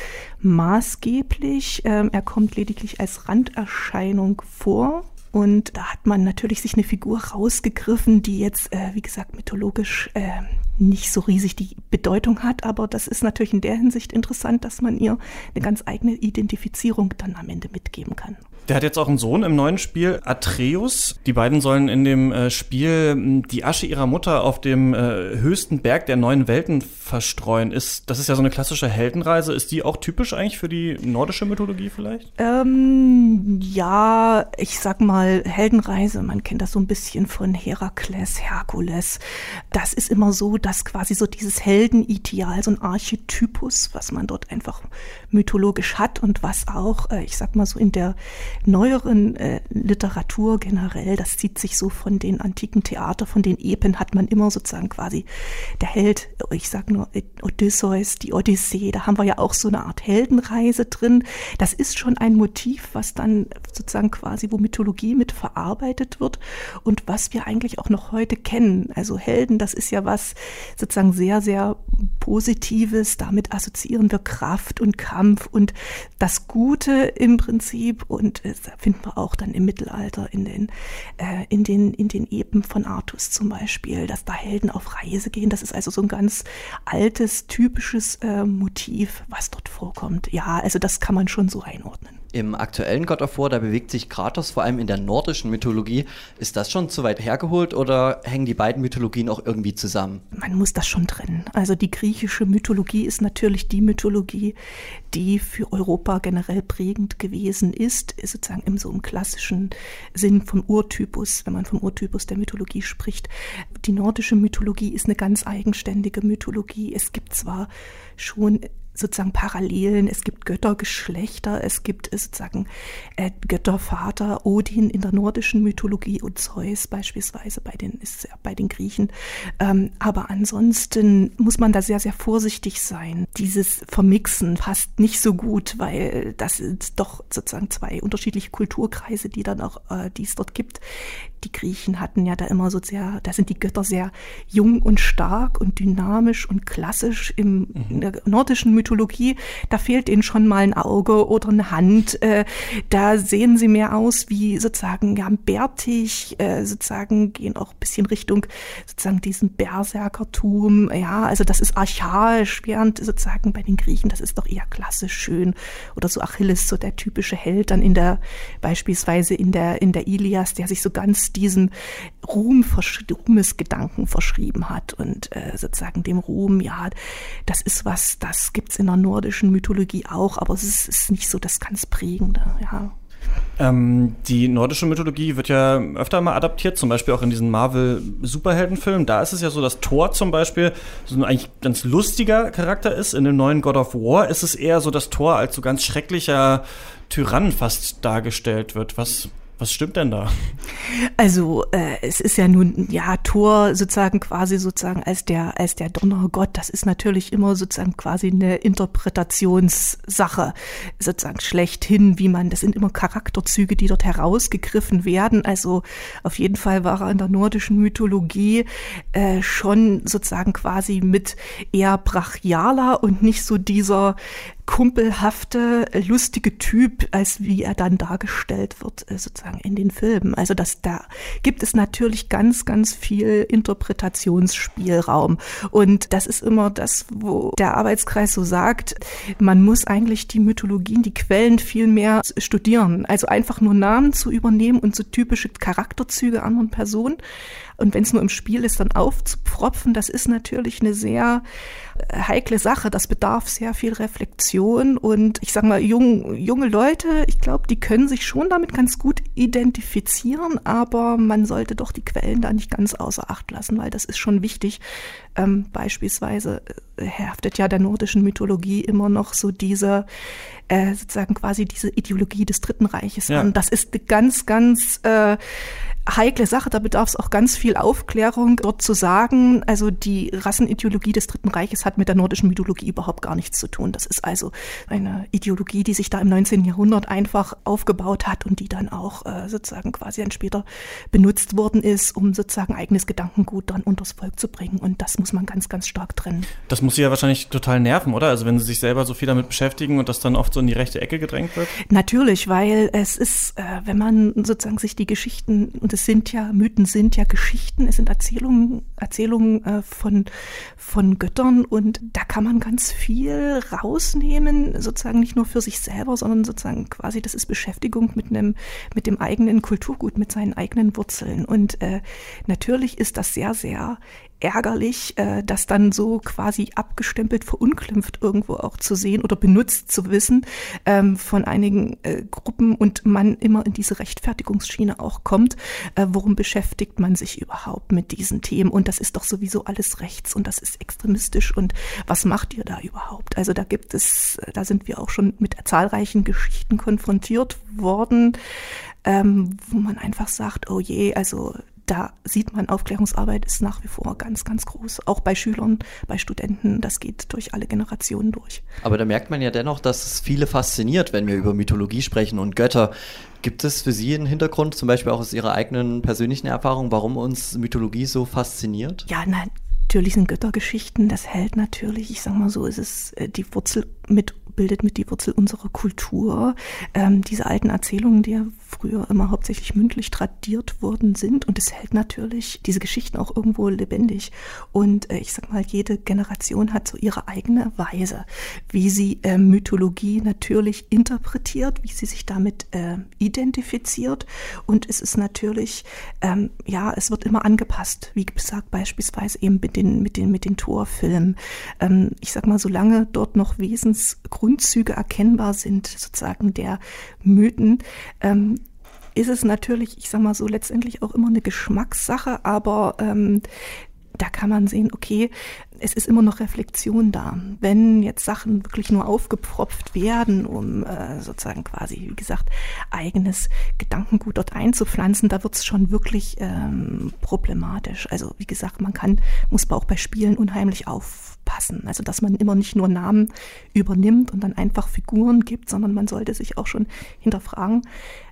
maßgeblich. Ähm, er kommt lediglich als Randerscheinung vor. Und da hat man natürlich sich eine Figur rausgegriffen, die jetzt, äh, wie gesagt, mythologisch äh, nicht so riesig die Bedeutung hat. Aber das ist natürlich in der Hinsicht interessant, dass man ihr eine ganz eigene Identifizierung dann am Ende mitgeben kann. Der hat jetzt auch einen Sohn im neuen Spiel, Atreus. Die beiden sollen in dem äh, Spiel die Asche ihrer Mutter auf dem äh, höchsten Berg der neuen Welten verstreuen. Ist, das ist ja so eine klassische Heldenreise. Ist die auch typisch eigentlich für die nordische Mythologie vielleicht? Ähm, ja, ich sag mal Heldenreise. Man kennt das so ein bisschen von Herakles, Herkules. Das ist immer so, dass quasi so dieses Heldenideal, so ein Archetypus, was man dort einfach mythologisch hat und was auch, äh, ich sag mal so in der neueren äh, Literatur generell, das zieht sich so von den antiken Theater, von den Epen hat man immer sozusagen quasi der Held, ich sag nur Odysseus, die Odyssee, da haben wir ja auch so eine Art Heldenreise drin. Das ist schon ein Motiv, was dann sozusagen quasi, wo Mythologie mit verarbeitet wird und was wir eigentlich auch noch heute kennen. Also Helden, das ist ja was sozusagen sehr, sehr Positives. Damit assoziieren wir Kraft und Kampf und das Gute im Prinzip und finden wir auch dann im Mittelalter in den, äh, in den, in den Epen von Artus zum Beispiel, dass da Helden auf Reise gehen. Das ist also so ein ganz altes, typisches äh, Motiv, was dort vorkommt. Ja, also das kann man schon so einordnen. Im aktuellen God of War, da bewegt sich Kratos vor allem in der nordischen Mythologie. Ist das schon zu weit hergeholt oder hängen die beiden Mythologien auch irgendwie zusammen? Man muss das schon trennen. Also die griechische Mythologie ist natürlich die Mythologie, die für Europa generell prägend gewesen ist, sozusagen im so im klassischen Sinn vom Urtypus, wenn man vom Urtypus der Mythologie spricht. Die nordische Mythologie ist eine ganz eigenständige Mythologie. Es gibt zwar schon sozusagen Parallelen. Es gibt Göttergeschlechter, es gibt äh, sozusagen äh, Göttervater Odin in der nordischen Mythologie und Zeus beispielsweise bei den, ist bei den Griechen. Ähm, aber ansonsten muss man da sehr, sehr vorsichtig sein. Dieses Vermixen passt nicht so gut, weil das sind doch sozusagen zwei unterschiedliche Kulturkreise, die dann auch, äh, die es dort gibt. Die Griechen hatten ja da immer so sehr, da sind die Götter sehr jung und stark und dynamisch und klassisch im, mhm. in der nordischen Mythologie da fehlt ihnen schon mal ein Auge oder eine Hand. Äh, da sehen sie mehr aus wie sozusagen ja, bärtig, äh, sozusagen gehen auch ein bisschen Richtung sozusagen diesen Berserkertum. Ja, also das ist archaisch, während sozusagen bei den Griechen, das ist doch eher klassisch schön. Oder so Achilles, so der typische Held dann in der, beispielsweise in der, in der Ilias, der sich so ganz diesem Ruhm, Ruhmesgedanken verschrieben hat und äh, sozusagen dem Ruhm, ja, das ist was, das gibt's in der nordischen Mythologie auch, aber es ist, ist nicht so das ganz Prägende, ja. Ähm, die nordische Mythologie wird ja öfter mal adaptiert, zum Beispiel auch in diesen Marvel-Superheldenfilmen. Da ist es ja so, dass Thor zum Beispiel so ein eigentlich ganz lustiger Charakter ist. In dem neuen God of War ist es eher so, dass Thor als so ganz schrecklicher Tyrann fast dargestellt wird. Was Was stimmt denn da? Also äh, es ist ja nun, ja, Thor sozusagen quasi sozusagen als der, als der Donnergott, das ist natürlich immer sozusagen quasi eine Interpretationssache, sozusagen schlechthin, wie man, das sind immer Charakterzüge, die dort herausgegriffen werden. Also auf jeden Fall war er in der nordischen Mythologie äh, schon sozusagen quasi mit eher brachialer und nicht so dieser kumpelhafte, lustige Typ, als wie er dann dargestellt wird, äh, sozusagen in den Filmen. Also das, da gibt es natürlich ganz, ganz viel Interpretationsspielraum. Und das ist immer das, wo der Arbeitskreis so sagt, man muss eigentlich die Mythologien, die Quellen viel mehr studieren. Also einfach nur Namen zu übernehmen und so typische Charakterzüge anderen Personen und wenn es nur im Spiel ist, dann aufzupfropfen, das ist natürlich eine sehr äh, heikle Sache. Das bedarf sehr viel Reflexion und ich sag mal, jung, junge Leute, ich glaube, die können sich schon damit ganz gut identifizieren, aber man sollte doch die Quellen da nicht ganz außer Acht lassen, weil das ist schon wichtig. Ähm, beispielsweise äh, haftet ja der nordischen Mythologie immer noch so diese äh, sozusagen quasi diese Ideologie des Dritten Reiches ja. an. Das ist eine ganz, ganz äh, heikle Sache. Da bedarf es auch ganz viel Aufklärung, dort zu sagen, also die Rassenideologie des Dritten Reiches hat mit der nordischen Mythologie überhaupt gar nichts zu tun. Das ist also eine Ideologie, die sich da im 19. Jahrhundert einfach aufgebaut hat und die dann auch äh, sozusagen quasi dann später benutzt worden ist, um sozusagen eigenes Gedankengut dann unters Volk zu bringen. Und das muss man ganz, ganz stark trennen. Das muss sie ja wahrscheinlich total nerven, oder? Also wenn sie sich selber so viel damit beschäftigen und das dann oft so in die rechte Ecke gedrängt wird? Natürlich, weil es ist, äh, wenn man sozusagen sich die Geschichten und es sind ja, Mythen sind ja Geschichten, es sind Erzählungen, Erzählungen äh, von, von Göttern und da kann man ganz viel rausnehmen, sozusagen nicht nur für sich selber, sondern sozusagen quasi, das ist Beschäftigung mit einem, mit dem eigenen Kulturgut, mit seinen eigenen Wurzeln. Und äh, natürlich ist das sehr, sehr ärgerlich, äh, das dann so quasi abgestempelt, verunglimpft irgendwo auch zu sehen oder benutzt zu wissen ähm, von einigen äh, Gruppen und man immer in diese Rechtfertigungsschiene auch kommt. Äh, worum beschäftigt man sich überhaupt mit diesen Themen? Und das ist doch sowieso alles rechts und das ist extremistisch und was macht ihr da überhaupt? Also da gibt es, da sind wir auch schon mit zahlreichen Geschichten konfrontiert worden, ähm, wo man einfach sagt, oh je, also da sieht man, Aufklärungsarbeit ist nach wie vor ganz, ganz groß. Auch bei Schülern, bei Studenten, das geht durch alle Generationen durch. Aber da merkt man ja dennoch, dass es viele fasziniert, wenn wir über Mythologie sprechen und Götter. Gibt es für Sie einen Hintergrund, zum Beispiel auch aus Ihrer eigenen persönlichen Erfahrung, warum uns Mythologie so fasziniert? Ja, nein, natürlich sind Göttergeschichten, das hält natürlich, ich sag mal so, ist es äh, die Wurzel mit bildet mit die Wurzel unserer Kultur. Ähm, diese alten Erzählungen, die ja früher immer hauptsächlich mündlich tradiert worden sind. Und es hält natürlich diese Geschichten auch irgendwo lebendig. Und äh, ich sag mal, jede Generation hat so ihre eigene Weise, wie sie äh, Mythologie natürlich interpretiert, wie sie sich damit äh, identifiziert. Und es ist natürlich, ähm, ja, es wird immer angepasst. Wie gesagt, beispielsweise eben mit den, mit den, mit den Torfilmen. Ähm, ich sag mal, solange dort noch Wesensgründe Grundzüge erkennbar sind, sozusagen der Mythen, ähm, ist es natürlich, ich sag mal so, letztendlich auch immer eine Geschmackssache, aber ähm, da kann man sehen, okay, es ist immer noch Reflexion da. Wenn jetzt Sachen wirklich nur aufgepropft werden, um äh, sozusagen quasi, wie gesagt, eigenes Gedankengut dort einzupflanzen, da wird es schon wirklich ähm, problematisch. Also wie gesagt, man kann, muss auch bei Spielen unheimlich aufpassen. Also dass man immer nicht nur Namen übernimmt und dann einfach Figuren gibt, sondern man sollte sich auch schon hinterfragen,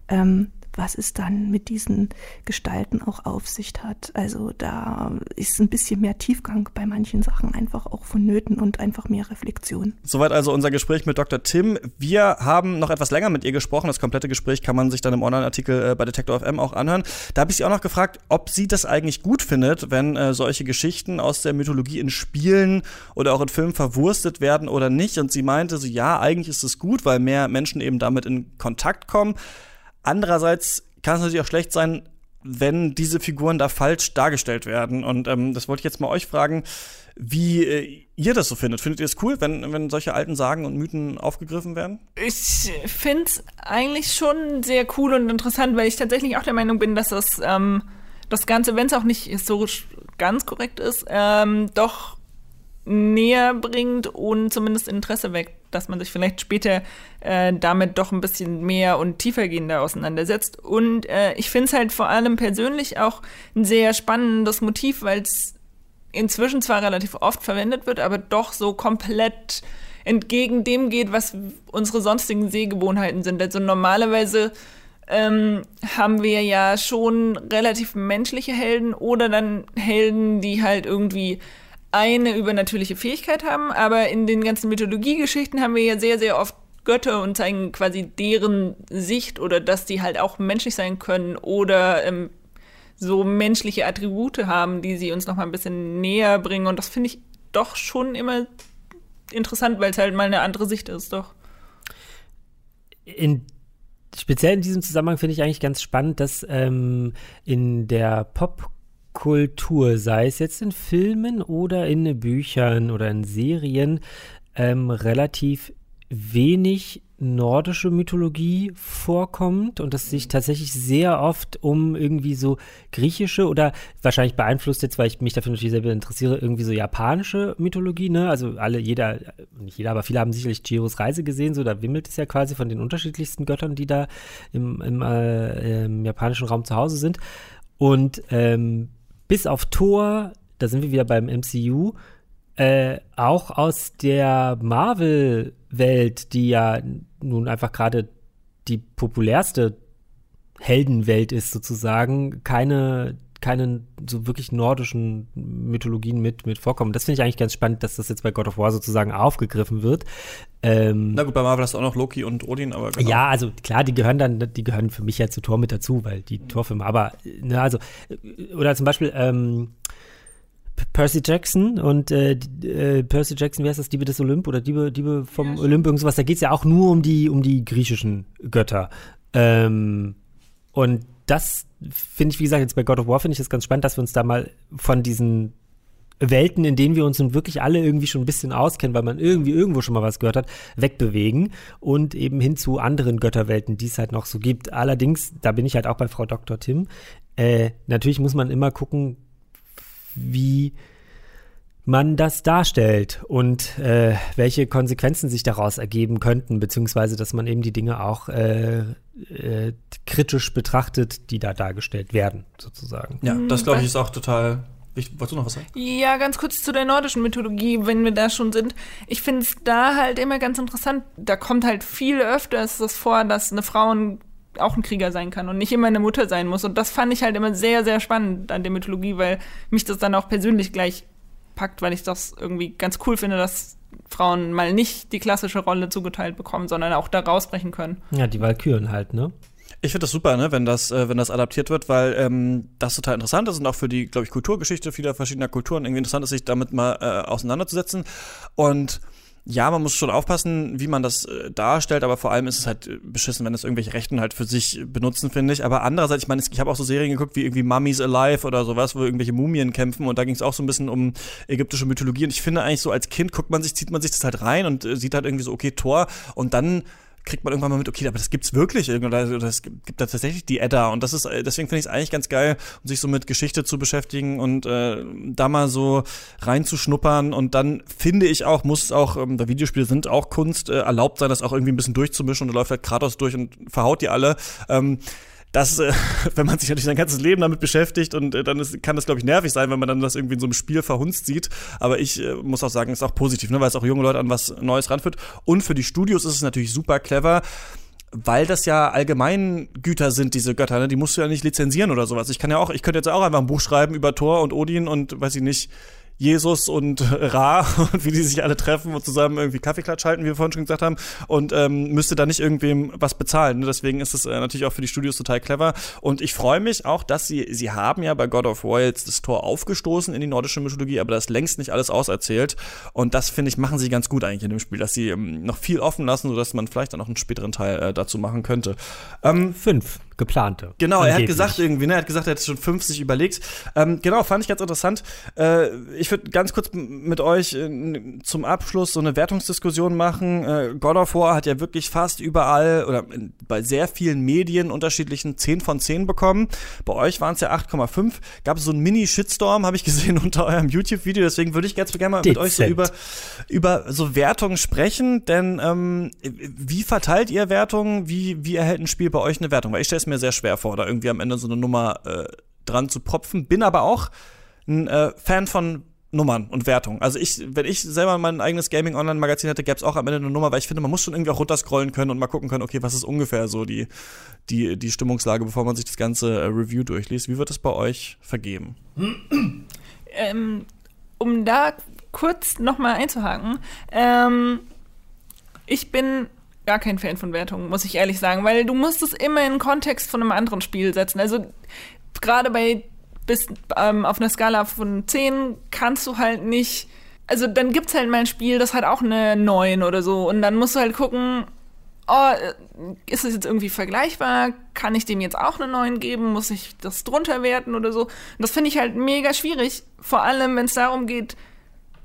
ähm, was es dann mit diesen Gestalten auch auf sich hat. Also da ist ein bisschen mehr Tiefgang bei manchen Sachen einfach auch vonnöten und einfach mehr Reflexion. Soweit also unser Gespräch mit Dr. Tim. Wir haben noch etwas länger mit ihr gesprochen. Das komplette Gespräch kann man sich dann im Online-Artikel äh, bei Detektor FM auch anhören. Da habe ich sie auch noch gefragt, ob sie das eigentlich gut findet, wenn äh, solche Geschichten aus der Mythologie in Spielen oder auch in Filmen verwurstet werden oder nicht. Und sie meinte so, ja, eigentlich ist es gut, weil mehr Menschen eben damit in Kontakt kommen. Andererseits kann es natürlich auch schlecht sein, wenn diese Figuren da falsch dargestellt werden. Und ähm, das wollte ich jetzt mal euch fragen, wie äh, ihr das so findet. Findet ihr es cool, wenn, wenn solche alten Sagen und Mythen aufgegriffen werden? Ich finde es eigentlich schon sehr cool und interessant, weil ich tatsächlich auch der Meinung bin, dass das, ähm, das Ganze, wenn es auch nicht historisch ganz korrekt ist, ähm, doch näher bringt und zumindest Interesse weckt, dass man sich vielleicht später äh, damit doch ein bisschen mehr und tiefergehender auseinandersetzt. Und äh, ich finde es halt vor allem persönlich auch ein sehr spannendes Motiv, weil es inzwischen zwar relativ oft verwendet wird, aber doch so komplett entgegen dem geht, was unsere sonstigen Sehgewohnheiten sind. Also normalerweise ähm, haben wir ja schon relativ menschliche Helden oder dann Helden, die halt irgendwie eine übernatürliche Fähigkeit haben, aber in den ganzen Mythologiegeschichten haben wir ja sehr, sehr oft Götter und zeigen quasi deren Sicht oder dass die halt auch menschlich sein können oder ähm, so menschliche Attribute haben, die sie uns noch mal ein bisschen näher bringen. Und das finde ich doch schon immer interessant, weil es halt mal eine andere Sicht ist, doch. In speziell in diesem Zusammenhang finde ich eigentlich ganz spannend, dass ähm, in der Pop Kultur, sei es jetzt in Filmen oder in Büchern oder in Serien, ähm, relativ wenig nordische Mythologie vorkommt und es sich tatsächlich sehr oft um irgendwie so griechische oder wahrscheinlich beeinflusst jetzt, weil ich mich dafür natürlich selber interessiere, irgendwie so japanische Mythologie, ne? Also alle, jeder, nicht jeder, aber viele haben sicherlich Chihiros Reise gesehen, so da wimmelt es ja quasi von den unterschiedlichsten Göttern, die da im, im, äh, im japanischen Raum zu Hause sind. Und ähm, bis auf Thor, da sind wir wieder beim MCU, äh, auch aus der Marvel-Welt, die ja nun einfach gerade die populärste Heldenwelt ist sozusagen, keine keine so wirklich nordischen Mythologien mit, mit vorkommen. Das finde ich eigentlich ganz spannend, dass das jetzt bei God of War sozusagen aufgegriffen wird. Ähm, Na gut, bei Marvel hast du auch noch Loki und Odin, aber genau. Ja, also klar, die gehören dann, die gehören für mich ja zu Tor mit dazu, weil die Torfilme, aber, ne, also, oder zum Beispiel, ähm, Percy Jackson und äh, äh, Percy Jackson, wie heißt das, Diebe des Olymp oder Diebe, Diebe vom ja, Olymp, irgendwas, da geht es ja auch nur um die, um die griechischen Götter. Ähm, und das finde ich, wie gesagt, jetzt bei God of War finde ich es ganz spannend, dass wir uns da mal von diesen Welten, in denen wir uns nun wirklich alle irgendwie schon ein bisschen auskennen, weil man irgendwie irgendwo schon mal was gehört hat, wegbewegen und eben hin zu anderen Götterwelten, die es halt noch so gibt. Allerdings, da bin ich halt auch bei Frau Dr. Tim, äh, natürlich muss man immer gucken, wie man das darstellt und äh, welche Konsequenzen sich daraus ergeben könnten, beziehungsweise dass man eben die Dinge auch äh, äh, kritisch betrachtet, die da dargestellt werden, sozusagen. Ja, das glaube ich ist auch total Wolltest du noch was sagen? Ja, ganz kurz zu der nordischen Mythologie, wenn wir da schon sind. Ich finde es da halt immer ganz interessant. Da kommt halt viel öfters das vor, dass eine Frau ein, auch ein Krieger sein kann und nicht immer eine Mutter sein muss. Und das fand ich halt immer sehr, sehr spannend an der Mythologie, weil mich das dann auch persönlich gleich packt, weil ich das irgendwie ganz cool finde, dass Frauen mal nicht die klassische Rolle zugeteilt bekommen, sondern auch da rausbrechen können. Ja, die Valkyren halt, ne? Ich finde das super, ne, wenn das, äh, wenn das adaptiert wird, weil ähm, das total interessant ist und auch für die, glaube ich, Kulturgeschichte vieler verschiedener Kulturen irgendwie interessant ist, sich damit mal äh, auseinanderzusetzen. Und ja, man muss schon aufpassen, wie man das äh, darstellt, aber vor allem ist es halt äh, beschissen, wenn das irgendwelche Rechten halt für sich benutzen, finde ich. Aber andererseits, ich meine, ich habe auch so Serien geguckt wie irgendwie Mummies Alive oder sowas, wo irgendwelche Mumien kämpfen und da ging es auch so ein bisschen um ägyptische Mythologie. Und ich finde eigentlich so als Kind guckt man sich, zieht man sich das halt rein und äh, sieht halt irgendwie so, okay, Tor und dann kriegt man irgendwann mal mit, okay, aber das gibt's wirklich oder das gibt da tatsächlich die Edda. Und das ist deswegen finde ich es eigentlich ganz geil, um sich so mit Geschichte zu beschäftigen und äh, da mal so reinzuschnuppern. Und dann finde ich auch muss es auch ähm, da Videospiele sind auch Kunst äh, erlaubt sein, das auch irgendwie ein bisschen durchzumischen. Und da läuft halt Kratos durch und verhaut die alle. Ähm, das, äh, *laughs* wenn man sich natürlich sein ganzes Leben damit beschäftigt und äh, dann ist, kann das, glaube ich, nervig sein, wenn man dann das irgendwie in so einem Spiel verhunzt sieht. Aber ich äh, muss auch sagen, ist auch positiv, ne, weil es auch junge Leute an was Neues ranführt. Und für die Studios ist es natürlich super clever weil das ja Allgemeingüter sind, diese Götter, ne? Die musst du ja nicht lizenzieren oder sowas. Ich kann ja auch, ich könnte jetzt auch einfach ein Buch schreiben über Thor und Odin und weiß ich nicht, Jesus und Ra *laughs* und wie die sich alle treffen und zusammen irgendwie Kaffeeklatsch halten, wie wir vorhin schon gesagt haben, und ähm, müsste da nicht irgendwem was bezahlen. Ne? Deswegen ist es äh, natürlich auch für die Studios total clever. Und ich freue mich auch, dass sie, sie haben ja bei God of War jetzt das Tor aufgestoßen in die nordische Mythologie, aber das längst nicht alles auserzählt. Und das, finde ich, machen sie ganz gut eigentlich in dem Spiel, dass sie ähm, noch viel offen lassen, sodass man vielleicht dann noch einen späteren Teil äh, dazu machen könnte. Ähm, Fünf geplante. Genau, er hat Angeblich. gesagt irgendwie, ne, er hat gesagt, er hätte schon 50 überlegt. Ähm, genau, fand ich ganz interessant. Äh, ich würde ganz kurz mit euch äh, zum Abschluss so eine Wertungsdiskussion machen. Äh, God of War hat ja wirklich fast überall oder in, bei sehr vielen Medien unterschiedlichen 10 von 10 bekommen. Bei euch waren es ja 8,5. Gab es so einen Mini-Shitstorm, habe ich gesehen *laughs* unter eurem YouTube-Video. Deswegen würde ich ganz gerne mal mit euch so Dezent. über, über so Wertungen sprechen. Denn ähm, wie verteilt ihr Wertungen? Wie, wie erhält ein Spiel bei euch eine Wertung? Weil ich stelle mir sehr schwer vor, da irgendwie am Ende so eine Nummer äh, dran zu propfen. Bin aber auch ein äh, Fan von Nummern und Wertungen. Also ich, wenn ich selber mein eigenes Gaming-Online-Magazin hätte, gäbe es auch am Ende eine Nummer, weil ich finde, man muss schon irgendwie auch runterscrollen können und mal gucken können, okay, was ist ungefähr so die, die, die Stimmungslage, bevor man sich das ganze äh, Review durchliest. Wie wird es bei euch vergeben? *clears throat* ähm, um da kurz nochmal einzuhaken, ähm, ich bin gar kein Fan von Wertungen, muss ich ehrlich sagen, weil du musst es immer in den Kontext von einem anderen Spiel setzen. Also gerade bei bis ähm, auf einer Skala von 10 kannst du halt nicht. Also dann gibt's halt mal ein Spiel, das hat auch eine 9 oder so. Und dann musst du halt gucken, oh, äh, ist es jetzt irgendwie vergleichbar? Kann ich dem jetzt auch eine 9 geben? Muss ich das drunter werten oder so? Und das finde ich halt mega schwierig. Vor allem, wenn es darum geht,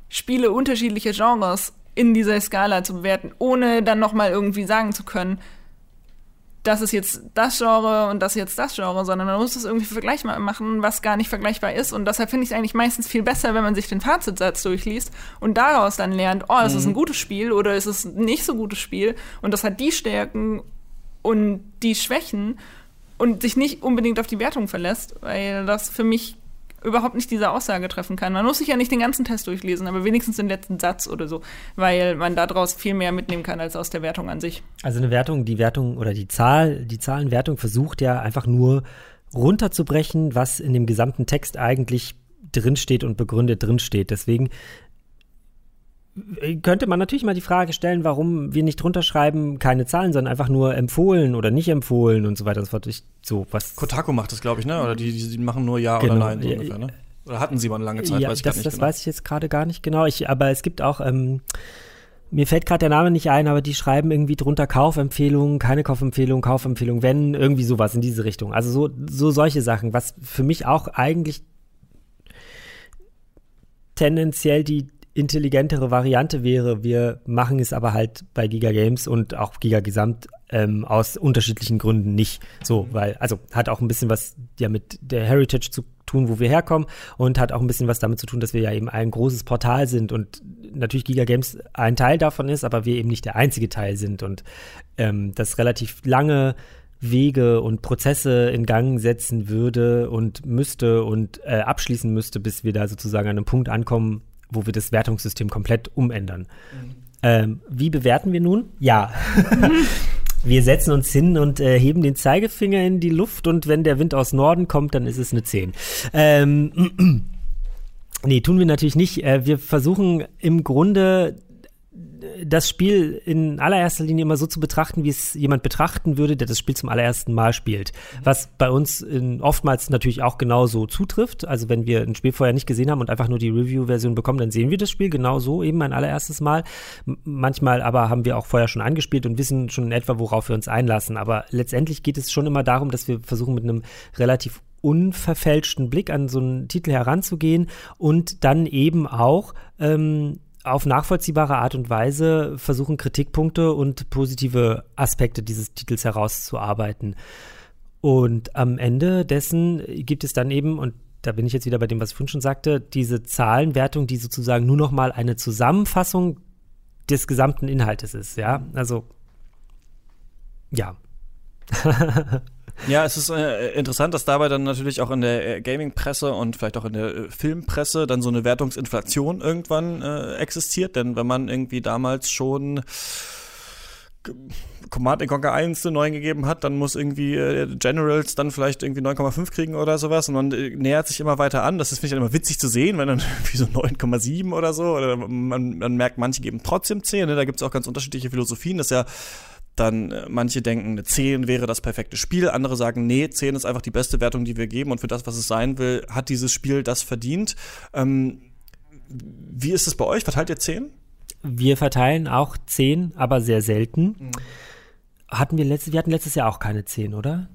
Spiele unterschiedlicher Genres in dieser Skala zu bewerten, ohne dann nochmal irgendwie sagen zu können, das ist jetzt das Genre und das ist jetzt das Genre, sondern man muss das irgendwie vergleichbar machen, was gar nicht vergleichbar ist. Und deshalb finde ich es eigentlich meistens viel besser, wenn man sich den Fazitsatz durchliest und daraus dann lernt, oh, ist es ein gutes Spiel oder ist es ein nicht so gutes Spiel und das hat die Stärken und die Schwächen und sich nicht unbedingt auf die Wertung verlässt, weil das für mich überhaupt nicht diese Aussage treffen kann. Man muss sich ja nicht den ganzen Test durchlesen, aber wenigstens den letzten Satz oder so, weil man daraus viel mehr mitnehmen kann als aus der Wertung an sich. Also eine Wertung, die Wertung oder die Zahl, die Zahlenwertung versucht ja einfach nur runterzubrechen, was in dem gesamten Text eigentlich drinsteht und begründet drinsteht. Deswegen könnte man natürlich mal die Frage stellen, warum wir nicht drunter schreiben, keine Zahlen, sondern einfach nur empfohlen oder nicht empfohlen und so weiter und so fort. Ich, so was. Kotaku macht das, glaube ich, ne? Oder die, die, machen nur Ja Genau. oder Nein, so ungefähr, ne? Oder hatten sie mal eine lange Zeit, ja, weiß ich das, gar nicht das genau. weiß ich jetzt gerade gar nicht genau. Ich, aber es gibt auch, ähm, mir fällt gerade der Name nicht ein, aber die schreiben irgendwie drunter Kaufempfehlungen, keine Kaufempfehlung, Kaufempfehlung, wenn, irgendwie sowas in diese Richtung. Also so, so solche Sachen, was für mich auch eigentlich tendenziell die intelligentere Variante wäre. Wir machen es aber halt bei Giga Games und auch Giga Gesamt ähm, aus unterschiedlichen Gründen nicht so, weil, also hat auch ein bisschen was ja mit der Heritage zu tun, wo wir herkommen und hat auch ein bisschen was damit zu tun, dass wir ja eben ein großes Portal sind und natürlich Giga Games ein Teil davon ist, aber wir eben nicht der einzige Teil sind und ähm, das relativ lange Wege und Prozesse in Gang setzen würde und müsste und äh, abschließen müsste, bis wir da sozusagen an einem Punkt ankommen, wo wir das Wertungssystem komplett umändern. Ähm, wie bewerten wir nun? Ja. *laughs* wir setzen uns hin und äh, heben den Zeigefinger in die Luft und wenn der Wind aus Norden kommt, dann ist es eine 10. Ähm, *clears throat* nee, tun wir natürlich nicht. Äh, wir versuchen im Grunde das Spiel in allererster Linie immer so zu betrachten, wie es jemand betrachten würde, der das Spiel zum allerersten Mal spielt. Was bei uns in, oftmals natürlich auch genauso zutrifft. Also wenn wir ein Spiel vorher nicht gesehen haben und einfach nur die Review-Version bekommen, dann sehen wir das Spiel genau so eben ein allererstes Mal. Manchmal aber haben wir auch vorher schon angespielt und wissen schon in etwa, worauf wir uns einlassen. Aber letztendlich geht es schon immer darum, dass wir versuchen mit einem relativ unverfälschten Blick an so einen Titel heranzugehen und dann eben auch ähm, auf nachvollziehbare Art und Weise versuchen, Kritikpunkte und positive Aspekte dieses Titels herauszuarbeiten. Und am Ende dessen gibt es dann eben, und da bin ich jetzt wieder bei dem, was ich vorhin schon sagte, diese Zahlenwertung, die sozusagen nur noch mal eine Zusammenfassung des gesamten Inhaltes ist, ja. Also, ja. *laughs* Ja, es ist äh, interessant, dass dabei dann natürlich auch in der äh, Gaming-Presse und vielleicht auch in der äh, Filmpresse dann so eine Wertungsinflation irgendwann äh, existiert. Denn wenn man irgendwie damals schon Command Conquer 1 eine 9 gegeben hat, dann muss irgendwie äh, Generals dann vielleicht irgendwie 9,5 kriegen oder sowas und man äh, nähert sich immer weiter an. Das ist, finde ich, immer witzig zu sehen, wenn dann *laughs* irgendwie so 9,7 oder so oder man, man merkt, manche geben trotzdem 10. Ne? Da gibt es auch ganz unterschiedliche Philosophien, dass ja dann äh, manche denken, eine 10 wäre das perfekte Spiel, andere sagen, nee, 10 ist einfach die beste Wertung, die wir geben und für das, was es sein will, hat dieses Spiel das verdient. Ähm, wie ist es bei euch? Verteilt ihr 10? Wir verteilen auch 10, aber sehr selten. Hatten wir letztes, wir hatten letztes Jahr auch keine 10, oder?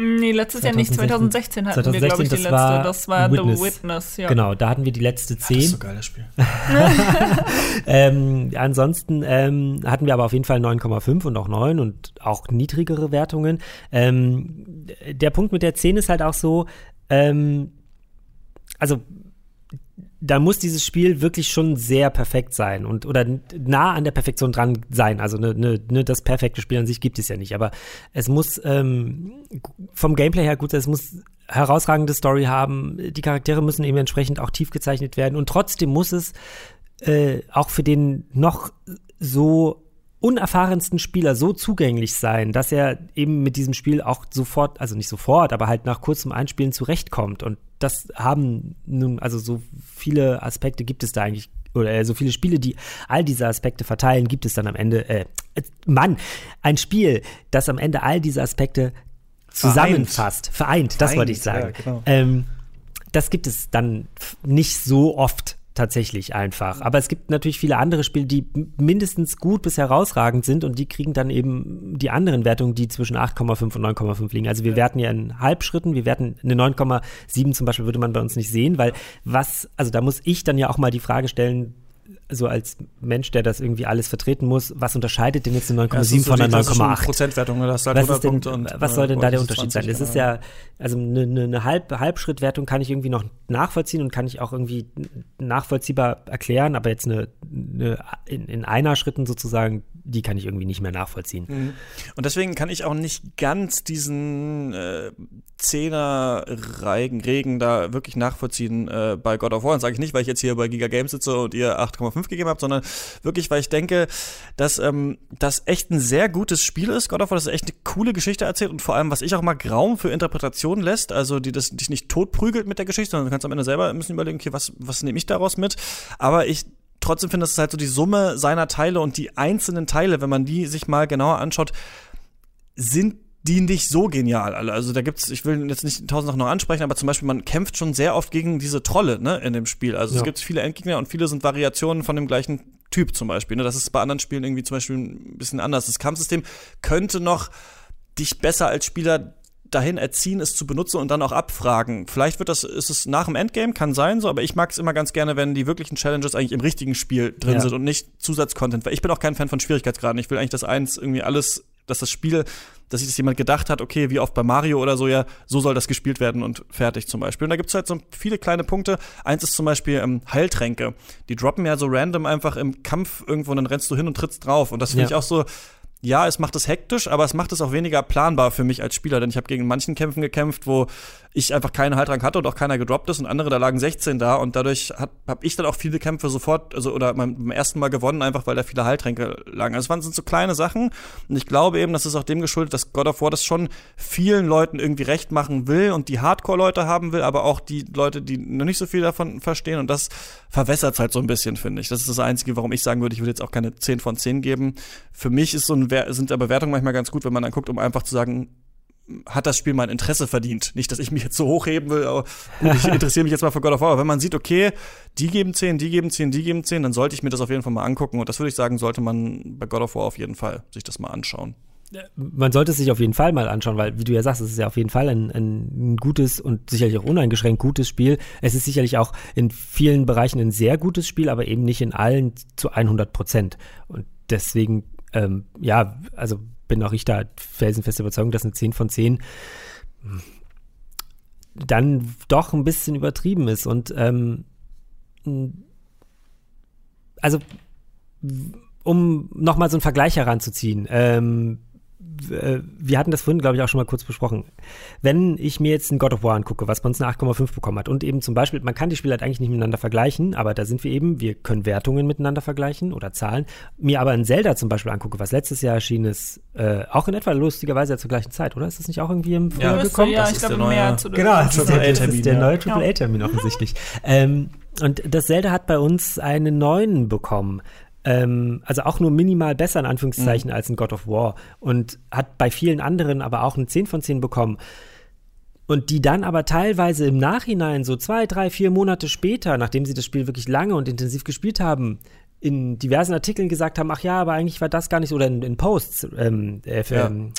Nee, letztes Jahr nicht. 2016 hatten 2016, wir, glaube ich, die das letzte. war das war Witness. The Witness, ja. Genau, da hatten wir die letzte 10. Das ist so geil, das Spiel. *laughs* ähm, ansonsten ähm, hatten wir aber auf jeden Fall 9,5 und auch 9 und auch niedrigere Wertungen. Ähm, der Punkt mit der 10 ist halt auch so, ähm, also da muss dieses Spiel wirklich schon sehr perfekt sein und oder nah an der Perfektion dran sein. Also ne, ne, ne, das perfekte Spiel an sich gibt es ja nicht, aber es muss ähm, vom Gameplay her gut sein, es muss herausragende Story haben, die Charaktere müssen eben entsprechend auch tief gezeichnet werden und trotzdem muss es äh, auch für den noch so unerfahrensten Spieler so zugänglich sein, dass er eben mit diesem Spiel auch sofort, also nicht sofort, aber halt nach kurzem Einspielen zurechtkommt. Und das haben nun, also so viele Aspekte gibt es da eigentlich, oder äh, so viele Spiele, die all diese Aspekte verteilen, gibt es dann am Ende, äh, Mann, ein Spiel, das am Ende all diese Aspekte zusammenfasst, vereint, vereint das wollte ich sagen. Ja, genau. ähm, das gibt es dann nicht so oft tatsächlich einfach. Aber es gibt natürlich viele andere Spiele, die mindestens gut bis herausragend sind und die kriegen dann eben die anderen Wertungen, die zwischen 8,5 und 9,5 liegen. Also wir werten ja in Halbschritten, wir werten eine 9,7 zum Beispiel würde man bei uns nicht sehen, weil was, also da muss ich dann ja auch mal die Frage stellen, so als Mensch, der das irgendwie alles vertreten muss, was unterscheidet denn jetzt eine 9,7 von einer 9,8? Prozentwertung, das halt was, ist denn, und, was soll denn äh, da der 20, Unterschied sein? Es ist ja, also eine, eine, eine Halb, Halbschrittwertung kann ich irgendwie noch nachvollziehen und kann ich auch irgendwie nachvollziehbar erklären, aber jetzt eine, eine in, in einer Schritten sozusagen, die kann ich irgendwie nicht mehr nachvollziehen. Mhm. Und deswegen kann ich auch nicht ganz diesen äh, Regen da wirklich nachvollziehen äh, bei God of War. Und sage ich nicht, weil ich jetzt hier bei Giga Games sitze und ihr 8,5 gegeben habt, sondern wirklich, weil ich denke, dass ähm, das echt ein sehr gutes Spiel ist. God of War, das ist echt eine coole Geschichte erzählt und vor allem, was ich auch mal Raum für Interpretation lässt, also die das dich nicht totprügelt mit der Geschichte, sondern du kannst am Ende selber ein bisschen überlegen, okay, was, was nehme ich daraus mit? Aber ich trotzdem finde, das ist halt so die Summe seiner Teile und die einzelnen Teile, wenn man die sich mal genauer anschaut, sind die nicht so genial alle. Also da gibt's, ich will jetzt nicht tausend Sachen noch ansprechen, aber zum Beispiel man kämpft schon sehr oft gegen diese Trolle, ne, in dem Spiel. Also Ja. es gibt viele Endgegner und viele sind Variationen von dem gleichen Typ zum Beispiel. Ne? Das ist bei anderen Spielen irgendwie zum Beispiel ein bisschen anders. Das Kampfsystem könnte noch dich besser als Spieler dahin erziehen, es zu benutzen und dann auch abfragen. Vielleicht wird das, ist es nach dem Endgame, kann sein so, aber ich mag es immer ganz gerne, wenn die wirklichen Challenges eigentlich im richtigen Spiel drin Ja. sind und nicht Zusatzcontent. Weil ich bin auch kein Fan von Schwierigkeitsgraden. Ich will eigentlich, dass eins irgendwie alles, dass das Spiel, dass sich das jemand gedacht hat, okay, wie oft bei Mario oder so, ja, so soll das gespielt werden und fertig zum Beispiel. Und da gibt's halt so viele kleine Punkte. Eins ist zum Beispiel ähm, Heiltränke. Die droppen ja so random einfach im Kampf irgendwo und dann rennst du hin und trittst drauf. Und das finde Ja. ich auch so, ja, es macht es hektisch, aber es macht es auch weniger planbar für mich als Spieler, denn ich habe gegen manchen Kämpfen gekämpft, wo ich einfach keinen Haltrang hatte und auch keiner gedroppt ist und andere, da lagen 16 da und dadurch habe ich dann auch viele Kämpfe sofort, also oder beim, ersten Mal gewonnen, einfach weil da viele Heiltränke lagen. Also es waren sind so kleine Sachen und ich glaube eben, das ist auch dem geschuldet, dass God of War das schon vielen Leuten irgendwie recht machen will und die Hardcore-Leute haben will, aber auch die Leute, die noch nicht so viel davon verstehen und das verwässert halt so ein bisschen, finde ich. Das ist das Einzige, warum ich sagen würde, ich würde jetzt auch keine 10 von 10 geben. Für mich ist so ein, sind aber Bewertungen manchmal ganz gut, wenn man dann guckt, um einfach zu sagen, hat das Spiel mein Interesse verdient. Nicht, dass ich mich jetzt so hochheben will, aber gut, ich interessiere mich jetzt mal für God of War. Aber wenn man sieht, okay, die geben 10, die geben 10, die geben 10, dann sollte ich mir das auf jeden Fall mal angucken. Und das würde ich sagen, sollte man bei God of War auf jeden Fall sich das mal anschauen. man sollte es sich auf jeden Fall mal anschauen, weil, wie du ja sagst, es ist ja auf jeden Fall ein, ein gutes und sicherlich auch uneingeschränkt gutes Spiel. Es ist sicherlich auch in vielen Bereichen ein sehr gutes Spiel, aber eben nicht in allen zu 100 Prozent. Und deswegen, ähm, ja, also bin auch ich da felsenfest überzeugt, dass eine 10 von 10 dann doch ein bisschen übertrieben ist. Und ähm, also um nochmal so einen Vergleich heranzuziehen, ähm, äh, wir hatten das vorhin, glaube ich, auch schon mal kurz besprochen. Wenn ich mir jetzt ein God of War angucke, was bei uns eine 8,5 bekommen hat und eben zum Beispiel, man kann die Spiele halt eigentlich nicht miteinander vergleichen, aber da sind wir eben, wir können Wertungen miteinander vergleichen oder Zahlen. Mir aber ein Zelda zum Beispiel angucke, was letztes Jahr erschienen ist, äh, auch in etwa lustigerweise zur gleichen Zeit, oder? Ist das nicht auch irgendwie im Frühjahr Müsste, gekommen? ja, Das ich ist glaube, der neue- mehr zu Genau, das ist der, das ist der ja. neue AAA-Termin *laughs* offensichtlich. Ähm, und das Zelda hat bei uns einen neuen bekommen. Ähm, also auch nur minimal besser in Anführungszeichen als ein God of War. Und hat bei vielen anderen aber auch eine 10 von 10 bekommen. Und die dann aber teilweise im Nachhinein, so zwei, drei, vier Monate später, nachdem sie das Spiel wirklich lange und intensiv gespielt haben, in diversen Artikeln gesagt haben, ach ja, aber eigentlich war das gar nicht, oder in, in Posts, ähm, äh, für, Ja. ähm,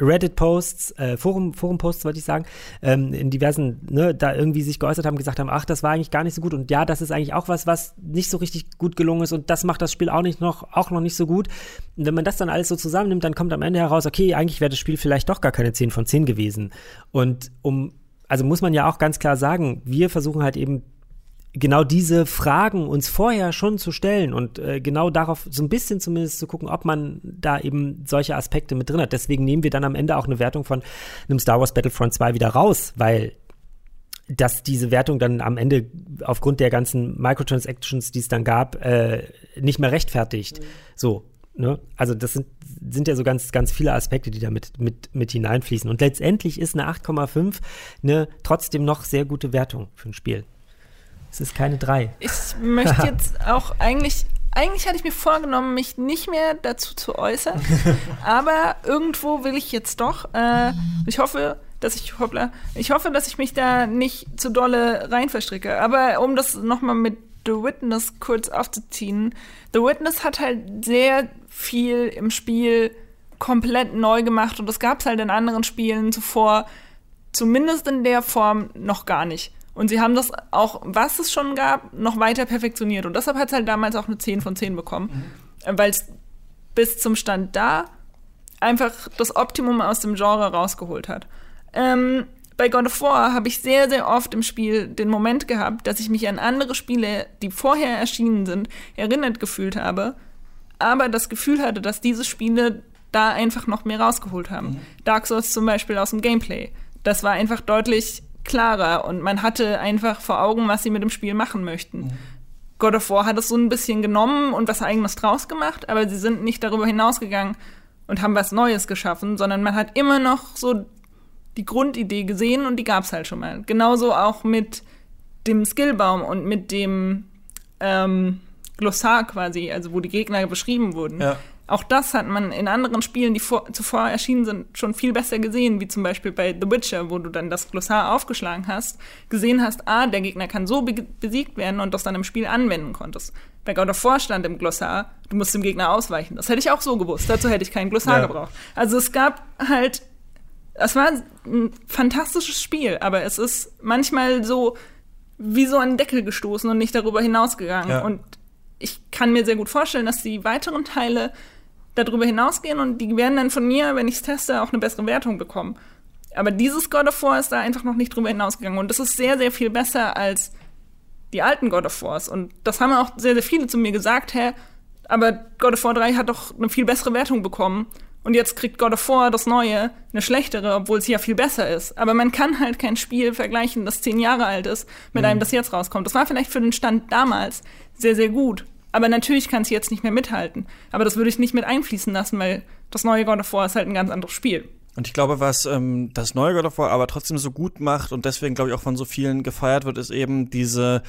Reddit-Posts, äh, Forum, Forum-Posts wollte ich sagen, ähm, in diversen, ne, da irgendwie sich geäußert haben, gesagt haben, ach, das war eigentlich gar nicht so gut und ja, das ist eigentlich auch was, was nicht so richtig gut gelungen ist und das macht das Spiel auch nicht noch, auch noch nicht so gut. Und wenn man das dann alles so zusammennimmt, dann kommt am Ende heraus, okay, eigentlich wäre das Spiel vielleicht doch gar keine 10 von 10 gewesen. Und um, also muss man ja auch ganz klar sagen, wir versuchen halt eben genau diese Fragen uns vorher schon zu stellen und äh, genau darauf so ein bisschen zumindest zu gucken, ob man da eben solche Aspekte mit drin hat. Deswegen nehmen wir dann am Ende auch eine Wertung von einem Star Wars Battlefront 2 wieder raus, weil dass diese Wertung dann am Ende aufgrund der ganzen Microtransactions, die es dann gab, äh, nicht mehr rechtfertigt. Mhm. So, ne? Also das sind, sind ja so ganz, ganz viele Aspekte, die da mit, mit, mit hineinfließen. Und letztendlich ist eine 8,5 eine trotzdem noch sehr gute Wertung für ein Spiel. Es ist keine 3. Ich möchte *laughs* jetzt auch eigentlich eigentlich hatte ich mir vorgenommen, mich nicht mehr dazu zu äußern, *laughs* aber irgendwo will ich jetzt doch. Äh, ich hoffe, dass ich hoppla, ich hoffe, dass ich mich da nicht zu dolle rein verstricke. Aber um das nochmal mit The Witness kurz aufzuziehen, The Witness hat halt sehr viel im Spiel komplett neu gemacht und das gab es halt in anderen Spielen zuvor, zumindest in der Form noch gar nicht. Und sie haben das auch, was es schon gab, noch weiter perfektioniert. Und deshalb hat es halt damals auch eine 10 von 10 bekommen. Mhm. Weil es bis zum Stand da einfach das Optimum aus dem Genre rausgeholt hat. Ähm, bei God of War habe ich sehr, sehr oft im Spiel den Moment gehabt, dass ich mich an andere Spiele, die vorher erschienen sind, erinnert gefühlt habe, aber das Gefühl hatte, dass diese Spiele da einfach noch mehr rausgeholt haben. Mhm. Dark Souls zum Beispiel aus dem Gameplay. Das war einfach deutlich klarer und man hatte einfach vor Augen, was sie mit dem Spiel machen möchten. Mhm. God of War hat es so ein bisschen genommen und was eigenes draus gemacht, aber sie sind nicht darüber hinausgegangen und haben was Neues geschaffen, sondern man hat immer noch so die Grundidee gesehen und die gab es halt schon mal. Genauso auch mit dem Skillbaum und mit dem ähm, Glossar quasi, also wo die Gegner beschrieben wurden. Ja. Auch das hat man in anderen Spielen, die vor, zuvor erschienen sind, schon viel besser gesehen, wie zum Beispiel bei The Witcher, wo du dann das Glossar aufgeschlagen hast, gesehen hast, ah, der Gegner kann so be besiegt werden und das dann im Spiel anwenden konntest. Bei God of War stand im Glossar, du musst dem Gegner ausweichen. Das hätte ich auch so gewusst. Dazu hätte ich kein Glossar ja. gebraucht. Also es gab halt, es war ein fantastisches Spiel, aber es ist manchmal so wie so an den Deckel gestoßen und nicht darüber hinausgegangen. Ja. Und ich kann mir sehr gut vorstellen, dass die weiteren Teile darüber hinausgehen und die werden dann von mir, wenn ich es teste, auch eine bessere Wertung bekommen. Aber dieses God of War ist da einfach noch nicht drüber hinausgegangen und das ist sehr, sehr viel besser als die alten God of Wars. Und das haben auch sehr, sehr viele zu mir gesagt, hä, aber God of War 3 hat doch eine viel bessere Wertung bekommen. Und jetzt kriegt God of War das Neue eine schlechtere, obwohl es ja viel besser ist. Aber man kann halt kein Spiel vergleichen, das zehn Jahre alt ist, mit mhm. einem, das jetzt rauskommt. Das war vielleicht für den Stand damals sehr, sehr gut. Aber natürlich kann es jetzt nicht mehr mithalten. Aber das würde ich nicht mit einfließen lassen, weil das neue God of War ist halt ein ganz anderes Spiel. Und ich glaube, was ähm, das neue God of War aber trotzdem so gut macht und deswegen, glaube ich, auch von so vielen gefeiert wird, ist eben diese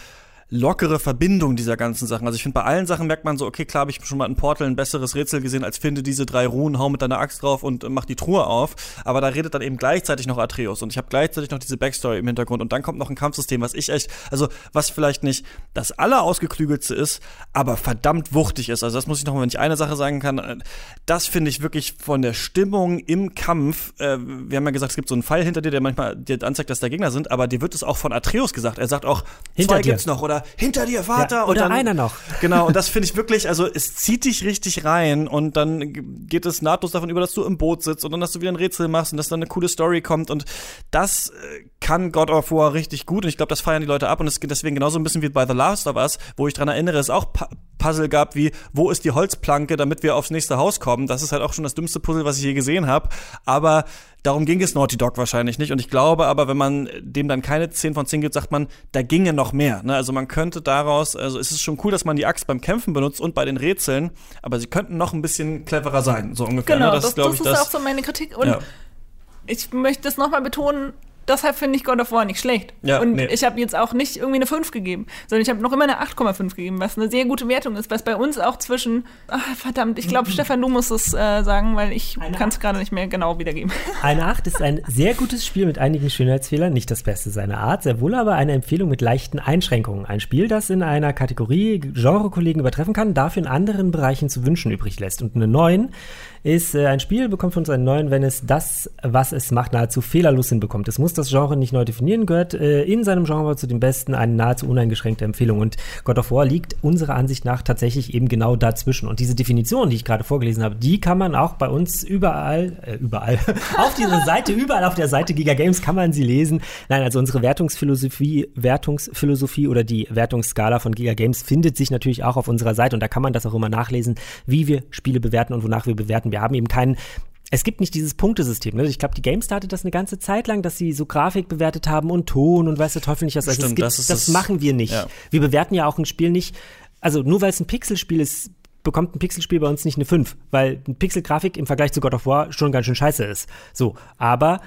lockere Verbindung dieser ganzen Sachen. Also ich finde, bei allen Sachen merkt man so, okay, klar habe ich schon mal in Portal ein besseres Rätsel gesehen, als finde diese drei Ruhen, hau mit deiner Axt drauf und äh, mach die Truhe auf. Aber da redet dann eben gleichzeitig noch Atreus und ich habe gleichzeitig noch diese Backstory im Hintergrund und dann kommt noch ein Kampfsystem, was ich echt, also was vielleicht nicht das allerausgeklügelste ist, aber verdammt wuchtig ist. Also das muss ich noch, wenn ich eine Sache sagen kann, äh, das finde ich wirklich von der Stimmung im Kampf, äh, wir haben ja gesagt, es gibt so einen Pfeil hinter dir, der manchmal dir anzeigt, dass da Gegner sind, aber dir wird es auch von Atreus gesagt. Er sagt auch, hinter zwei dir. gibt's noch oder hinter dir, Vater. Ja, oder dann, einer noch. *laughs* Genau, und das finde ich wirklich, also es zieht dich richtig rein und dann geht es nahtlos davon über, dass du im Boot sitzt und dann, dass du wieder ein Rätsel machst und dass dann eine coole Story kommt und das äh, kann God of War richtig gut und ich glaube, das feiern die Leute ab und es geht deswegen genauso ein bisschen wie bei The Last of Us, wo ich dran erinnere, es auch Puzzle gab wie, wo ist die Holzplanke, damit wir aufs nächste Haus kommen. Das ist halt auch schon das dümmste Puzzle, was ich je gesehen habe, aber Darum ging es Naughty Dog wahrscheinlich nicht. Und ich glaube aber, wenn man dem dann keine 10 von 10 gibt, sagt man, da ginge noch mehr. Ne? Also man könnte daraus, also es ist schon cool, dass man die Axt beim Kämpfen benutzt und bei den Rätseln, aber sie könnten noch ein bisschen cleverer sein, so ungefähr. Genau, ne? das, das, das ist das, auch so meine Kritik. Und ja. ich möchte das nochmal betonen, deshalb finde ich God of War nicht schlecht. Ja, und nee. ich habe jetzt auch nicht irgendwie eine 5 gegeben, sondern ich habe noch immer eine 8,5 gegeben, was eine sehr gute Wertung ist, was bei uns auch zwischen, ach, verdammt, ich glaube, *clears throat* Stefan, du musst es äh, sagen, weil ich kann es gerade nicht mehr genau wiedergeben. Eine 8 ist ein sehr gutes Spiel mit einigen Schönheitsfehlern, nicht das Beste seiner Art, sehr wohl aber eine Empfehlung mit leichten Einschränkungen. Ein Spiel, das in einer Kategorie Genrekollegen übertreffen kann, dafür in anderen Bereichen zu wünschen übrig lässt. Und eine 9 ist äh, ein Spiel, bekommt von uns einen neuen, wenn es das, was es macht, nahezu fehlerlos hinbekommt. Es muss das Genre nicht neu definieren, gehört äh, in seinem Genre zu den besten, eine nahezu uneingeschränkte Empfehlung. Und God of War liegt unserer Ansicht nach tatsächlich eben genau dazwischen. Und diese Definition, die ich gerade vorgelesen habe, die kann man auch bei uns überall, äh, überall, *laughs* auf dieser Seite, überall auf der Seite Giga Games kann man sie lesen. Nein, also unsere Wertungsphilosophie, Wertungsphilosophie oder die Wertungsskala von Giga Games findet sich natürlich auch auf unserer Seite und da kann man das auch immer nachlesen, wie wir Spiele bewerten und wonach wir bewerten. Wir haben eben keinen es gibt nicht dieses Punktesystem. Ne? Ich glaube, die GameStar hatte das eine ganze Zeit lang, dass sie so Grafik bewertet haben und Ton und weiß der Teufel nicht was. Also Stimmt, es gibt, das ist das das- machen wir nicht. ja. Wir bewerten ja auch ein Spiel nicht, also nur weil es ein Pixelspiel ist, bekommt ein Pixelspiel bei uns nicht eine 5, weil eine Pixelgrafik im Vergleich zu God of War schon ganz schön scheiße ist. So, aber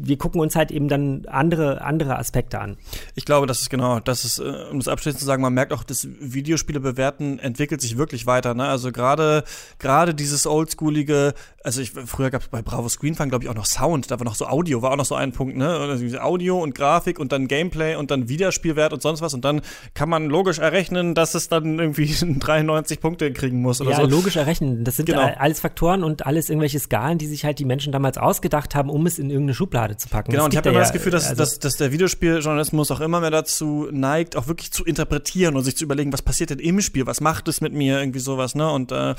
wir gucken uns halt eben dann andere, andere Aspekte an. Ich glaube, das ist genau, das ist, äh, um es abschließend zu sagen, man merkt auch, das Videospiele bewerten entwickelt sich wirklich weiter. Ne? Also gerade gerade dieses oldschoolige, also ich, früher gab es bei Bravo Screenfang, glaube ich, auch noch Sound, da war noch so Audio, war auch noch so ein Punkt, ne? Also Audio und Grafik und dann Gameplay und dann Wiederspielwert und sonst was. Und dann kann man logisch errechnen, dass es dann irgendwie *laughs* 93 Punkte kriegen muss oder ja, so. logisch errechnen. Das sind Genau. all- alles Faktoren und alles irgendwelche Skalen, die sich halt die Menschen damals ausgedacht haben, um es in irgendeine Schublade zu packen. Genau, Es und ich habe immer ja- das Gefühl, dass, also- dass, dass der Videospieljournalismus auch immer mehr dazu neigt, auch wirklich zu interpretieren und sich zu überlegen, was passiert denn im Spiel, was macht es mit mir, irgendwie sowas, ne? Und äh,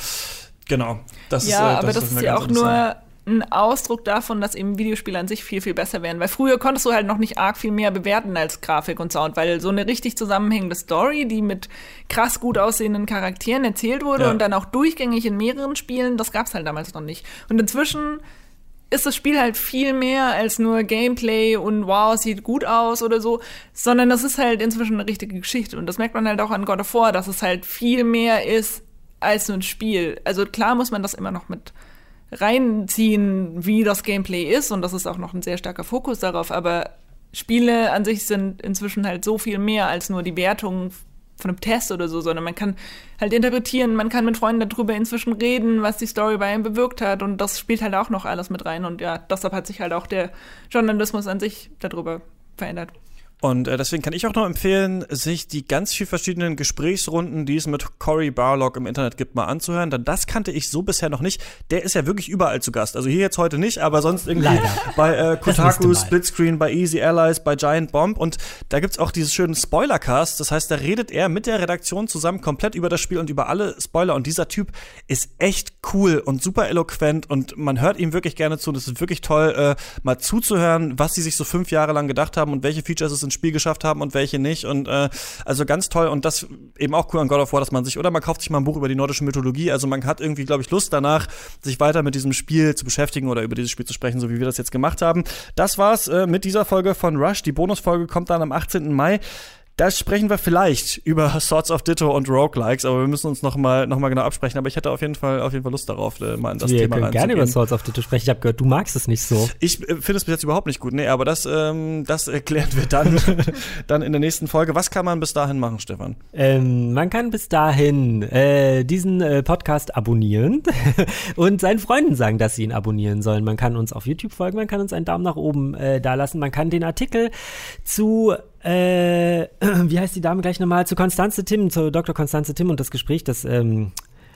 genau, das ist ja, äh, aber das, ist ja auch nur ein Ausdruck davon, dass eben Videospiele an sich viel, viel besser werden. Weil früher konntest du halt noch nicht arg viel mehr bewerten als Grafik und Sound, weil so eine richtig zusammenhängende Story, die mit krass gut aussehenden Charakteren erzählt wurde Ja. und dann auch durchgängig in mehreren Spielen, das gab's halt damals noch nicht. Und inzwischen ist das Spiel halt viel mehr als nur Gameplay und wow, sieht gut aus oder so, sondern das ist halt inzwischen eine richtige Geschichte. Und das merkt man halt auch an God of War, dass es halt viel mehr ist als nur ein Spiel. Also klar muss man das immer noch mit reinziehen, wie das Gameplay ist und das ist auch noch ein sehr starker Fokus darauf, aber Spiele an sich sind inzwischen halt so viel mehr als nur die Wertung von einem Test oder so, sondern man kann halt interpretieren, man kann mit Freunden darüber inzwischen reden, was die Story bei einem bewirkt hat und das spielt halt auch noch alles mit rein und ja, deshalb hat sich halt auch der Journalismus an sich darüber verändert. Und äh, deswegen kann ich auch noch empfehlen, sich die ganz viel verschiedenen Gesprächsrunden, die es mit Cory Barlog im Internet gibt, mal anzuhören. Denn das kannte ich so bisher noch nicht. Der ist ja wirklich überall zu Gast. Also hier jetzt heute nicht, aber sonst irgendwie Leider. bei äh, Kotaku. Splitscreen, bei Easy Allies, bei Giant Bomb. Und da gibt's auch dieses schönen Spoilercast. Das heißt, da redet er mit der Redaktion zusammen komplett über das Spiel und über alle Spoiler. Und dieser Typ ist echt cool und super eloquent und man hört ihm wirklich gerne zu. Und es ist wirklich toll, äh, mal zuzuhören, was sie sich so fünf Jahre lang gedacht haben und welche Features es ins Spiel geschafft haben und welche nicht. Und äh, also ganz toll. Und das eben auch cool an God of War, dass man sich, oder man kauft sich mal ein Buch über die nordische Mythologie. Also man hat irgendwie, glaube ich, Lust danach, sich weiter mit diesem Spiel zu beschäftigen oder über dieses Spiel zu sprechen, so wie wir das jetzt gemacht haben. Das war's äh, mit dieser Folge von Rush. Die Bonusfolge kommt dann am 18. Mai. Da sprechen wir vielleicht über *laughs* Swords of Ditto und Roguelikes, aber wir müssen uns noch mal, noch mal genau absprechen. Aber ich hätte auf jeden Fall, auf jeden Fall Lust darauf, äh, mal in das wir Thema können gerne über. Swords of the sprechen. Ich habe gehört, du magst es nicht so. Ich äh, finde es bis jetzt überhaupt nicht gut. Nee, aber das, ähm, das erklären wir dann, *laughs* dann in der nächsten Folge. Was kann man bis dahin machen, Stefan? Ähm, man kann bis dahin äh, diesen äh, Podcast abonnieren *laughs* und seinen Freunden sagen, dass sie ihn abonnieren sollen. Man kann uns auf YouTube folgen, man kann uns einen Daumen nach oben äh, da lassen, man kann den Artikel zu äh, *clears throat* wie heißt die Dame gleich nochmal? Zu Konstanze Tim, zu Dr. Konstanze Tim und das Gespräch, das ähm,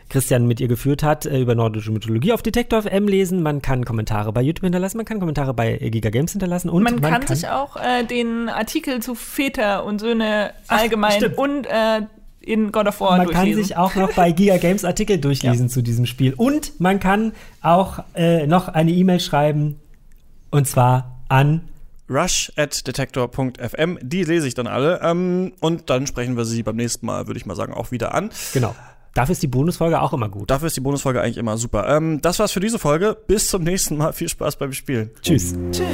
Christian mit ihr geführt hat, äh, über nordische Mythologie auf Detektor FM lesen. Man kann Kommentare bei YouTube hinterlassen, man kann Kommentare bei äh, Giga Games hinterlassen und man, kann, sich auch äh, den Artikel zu Väter und Söhne allgemein stimmt. und äh, in God of War man kann sich auch noch bei Giga Games Artikel *laughs* durchlesen zu diesem Spiel. Und man kann auch äh, noch eine E-Mail schreiben und zwar an rush at detektor.fm. Die lese ich dann alle. Ähm, und dann sprechen wir sie beim nächsten Mal, würde ich mal sagen, auch wieder an. genau. Dafür ist die Bonusfolge auch immer gut. Dafür ist die Bonusfolge eigentlich immer super. Ähm, das war's für diese Folge. Bis zum nächsten Mal. Viel Spaß beim Spielen. Tschüss. Tschüss.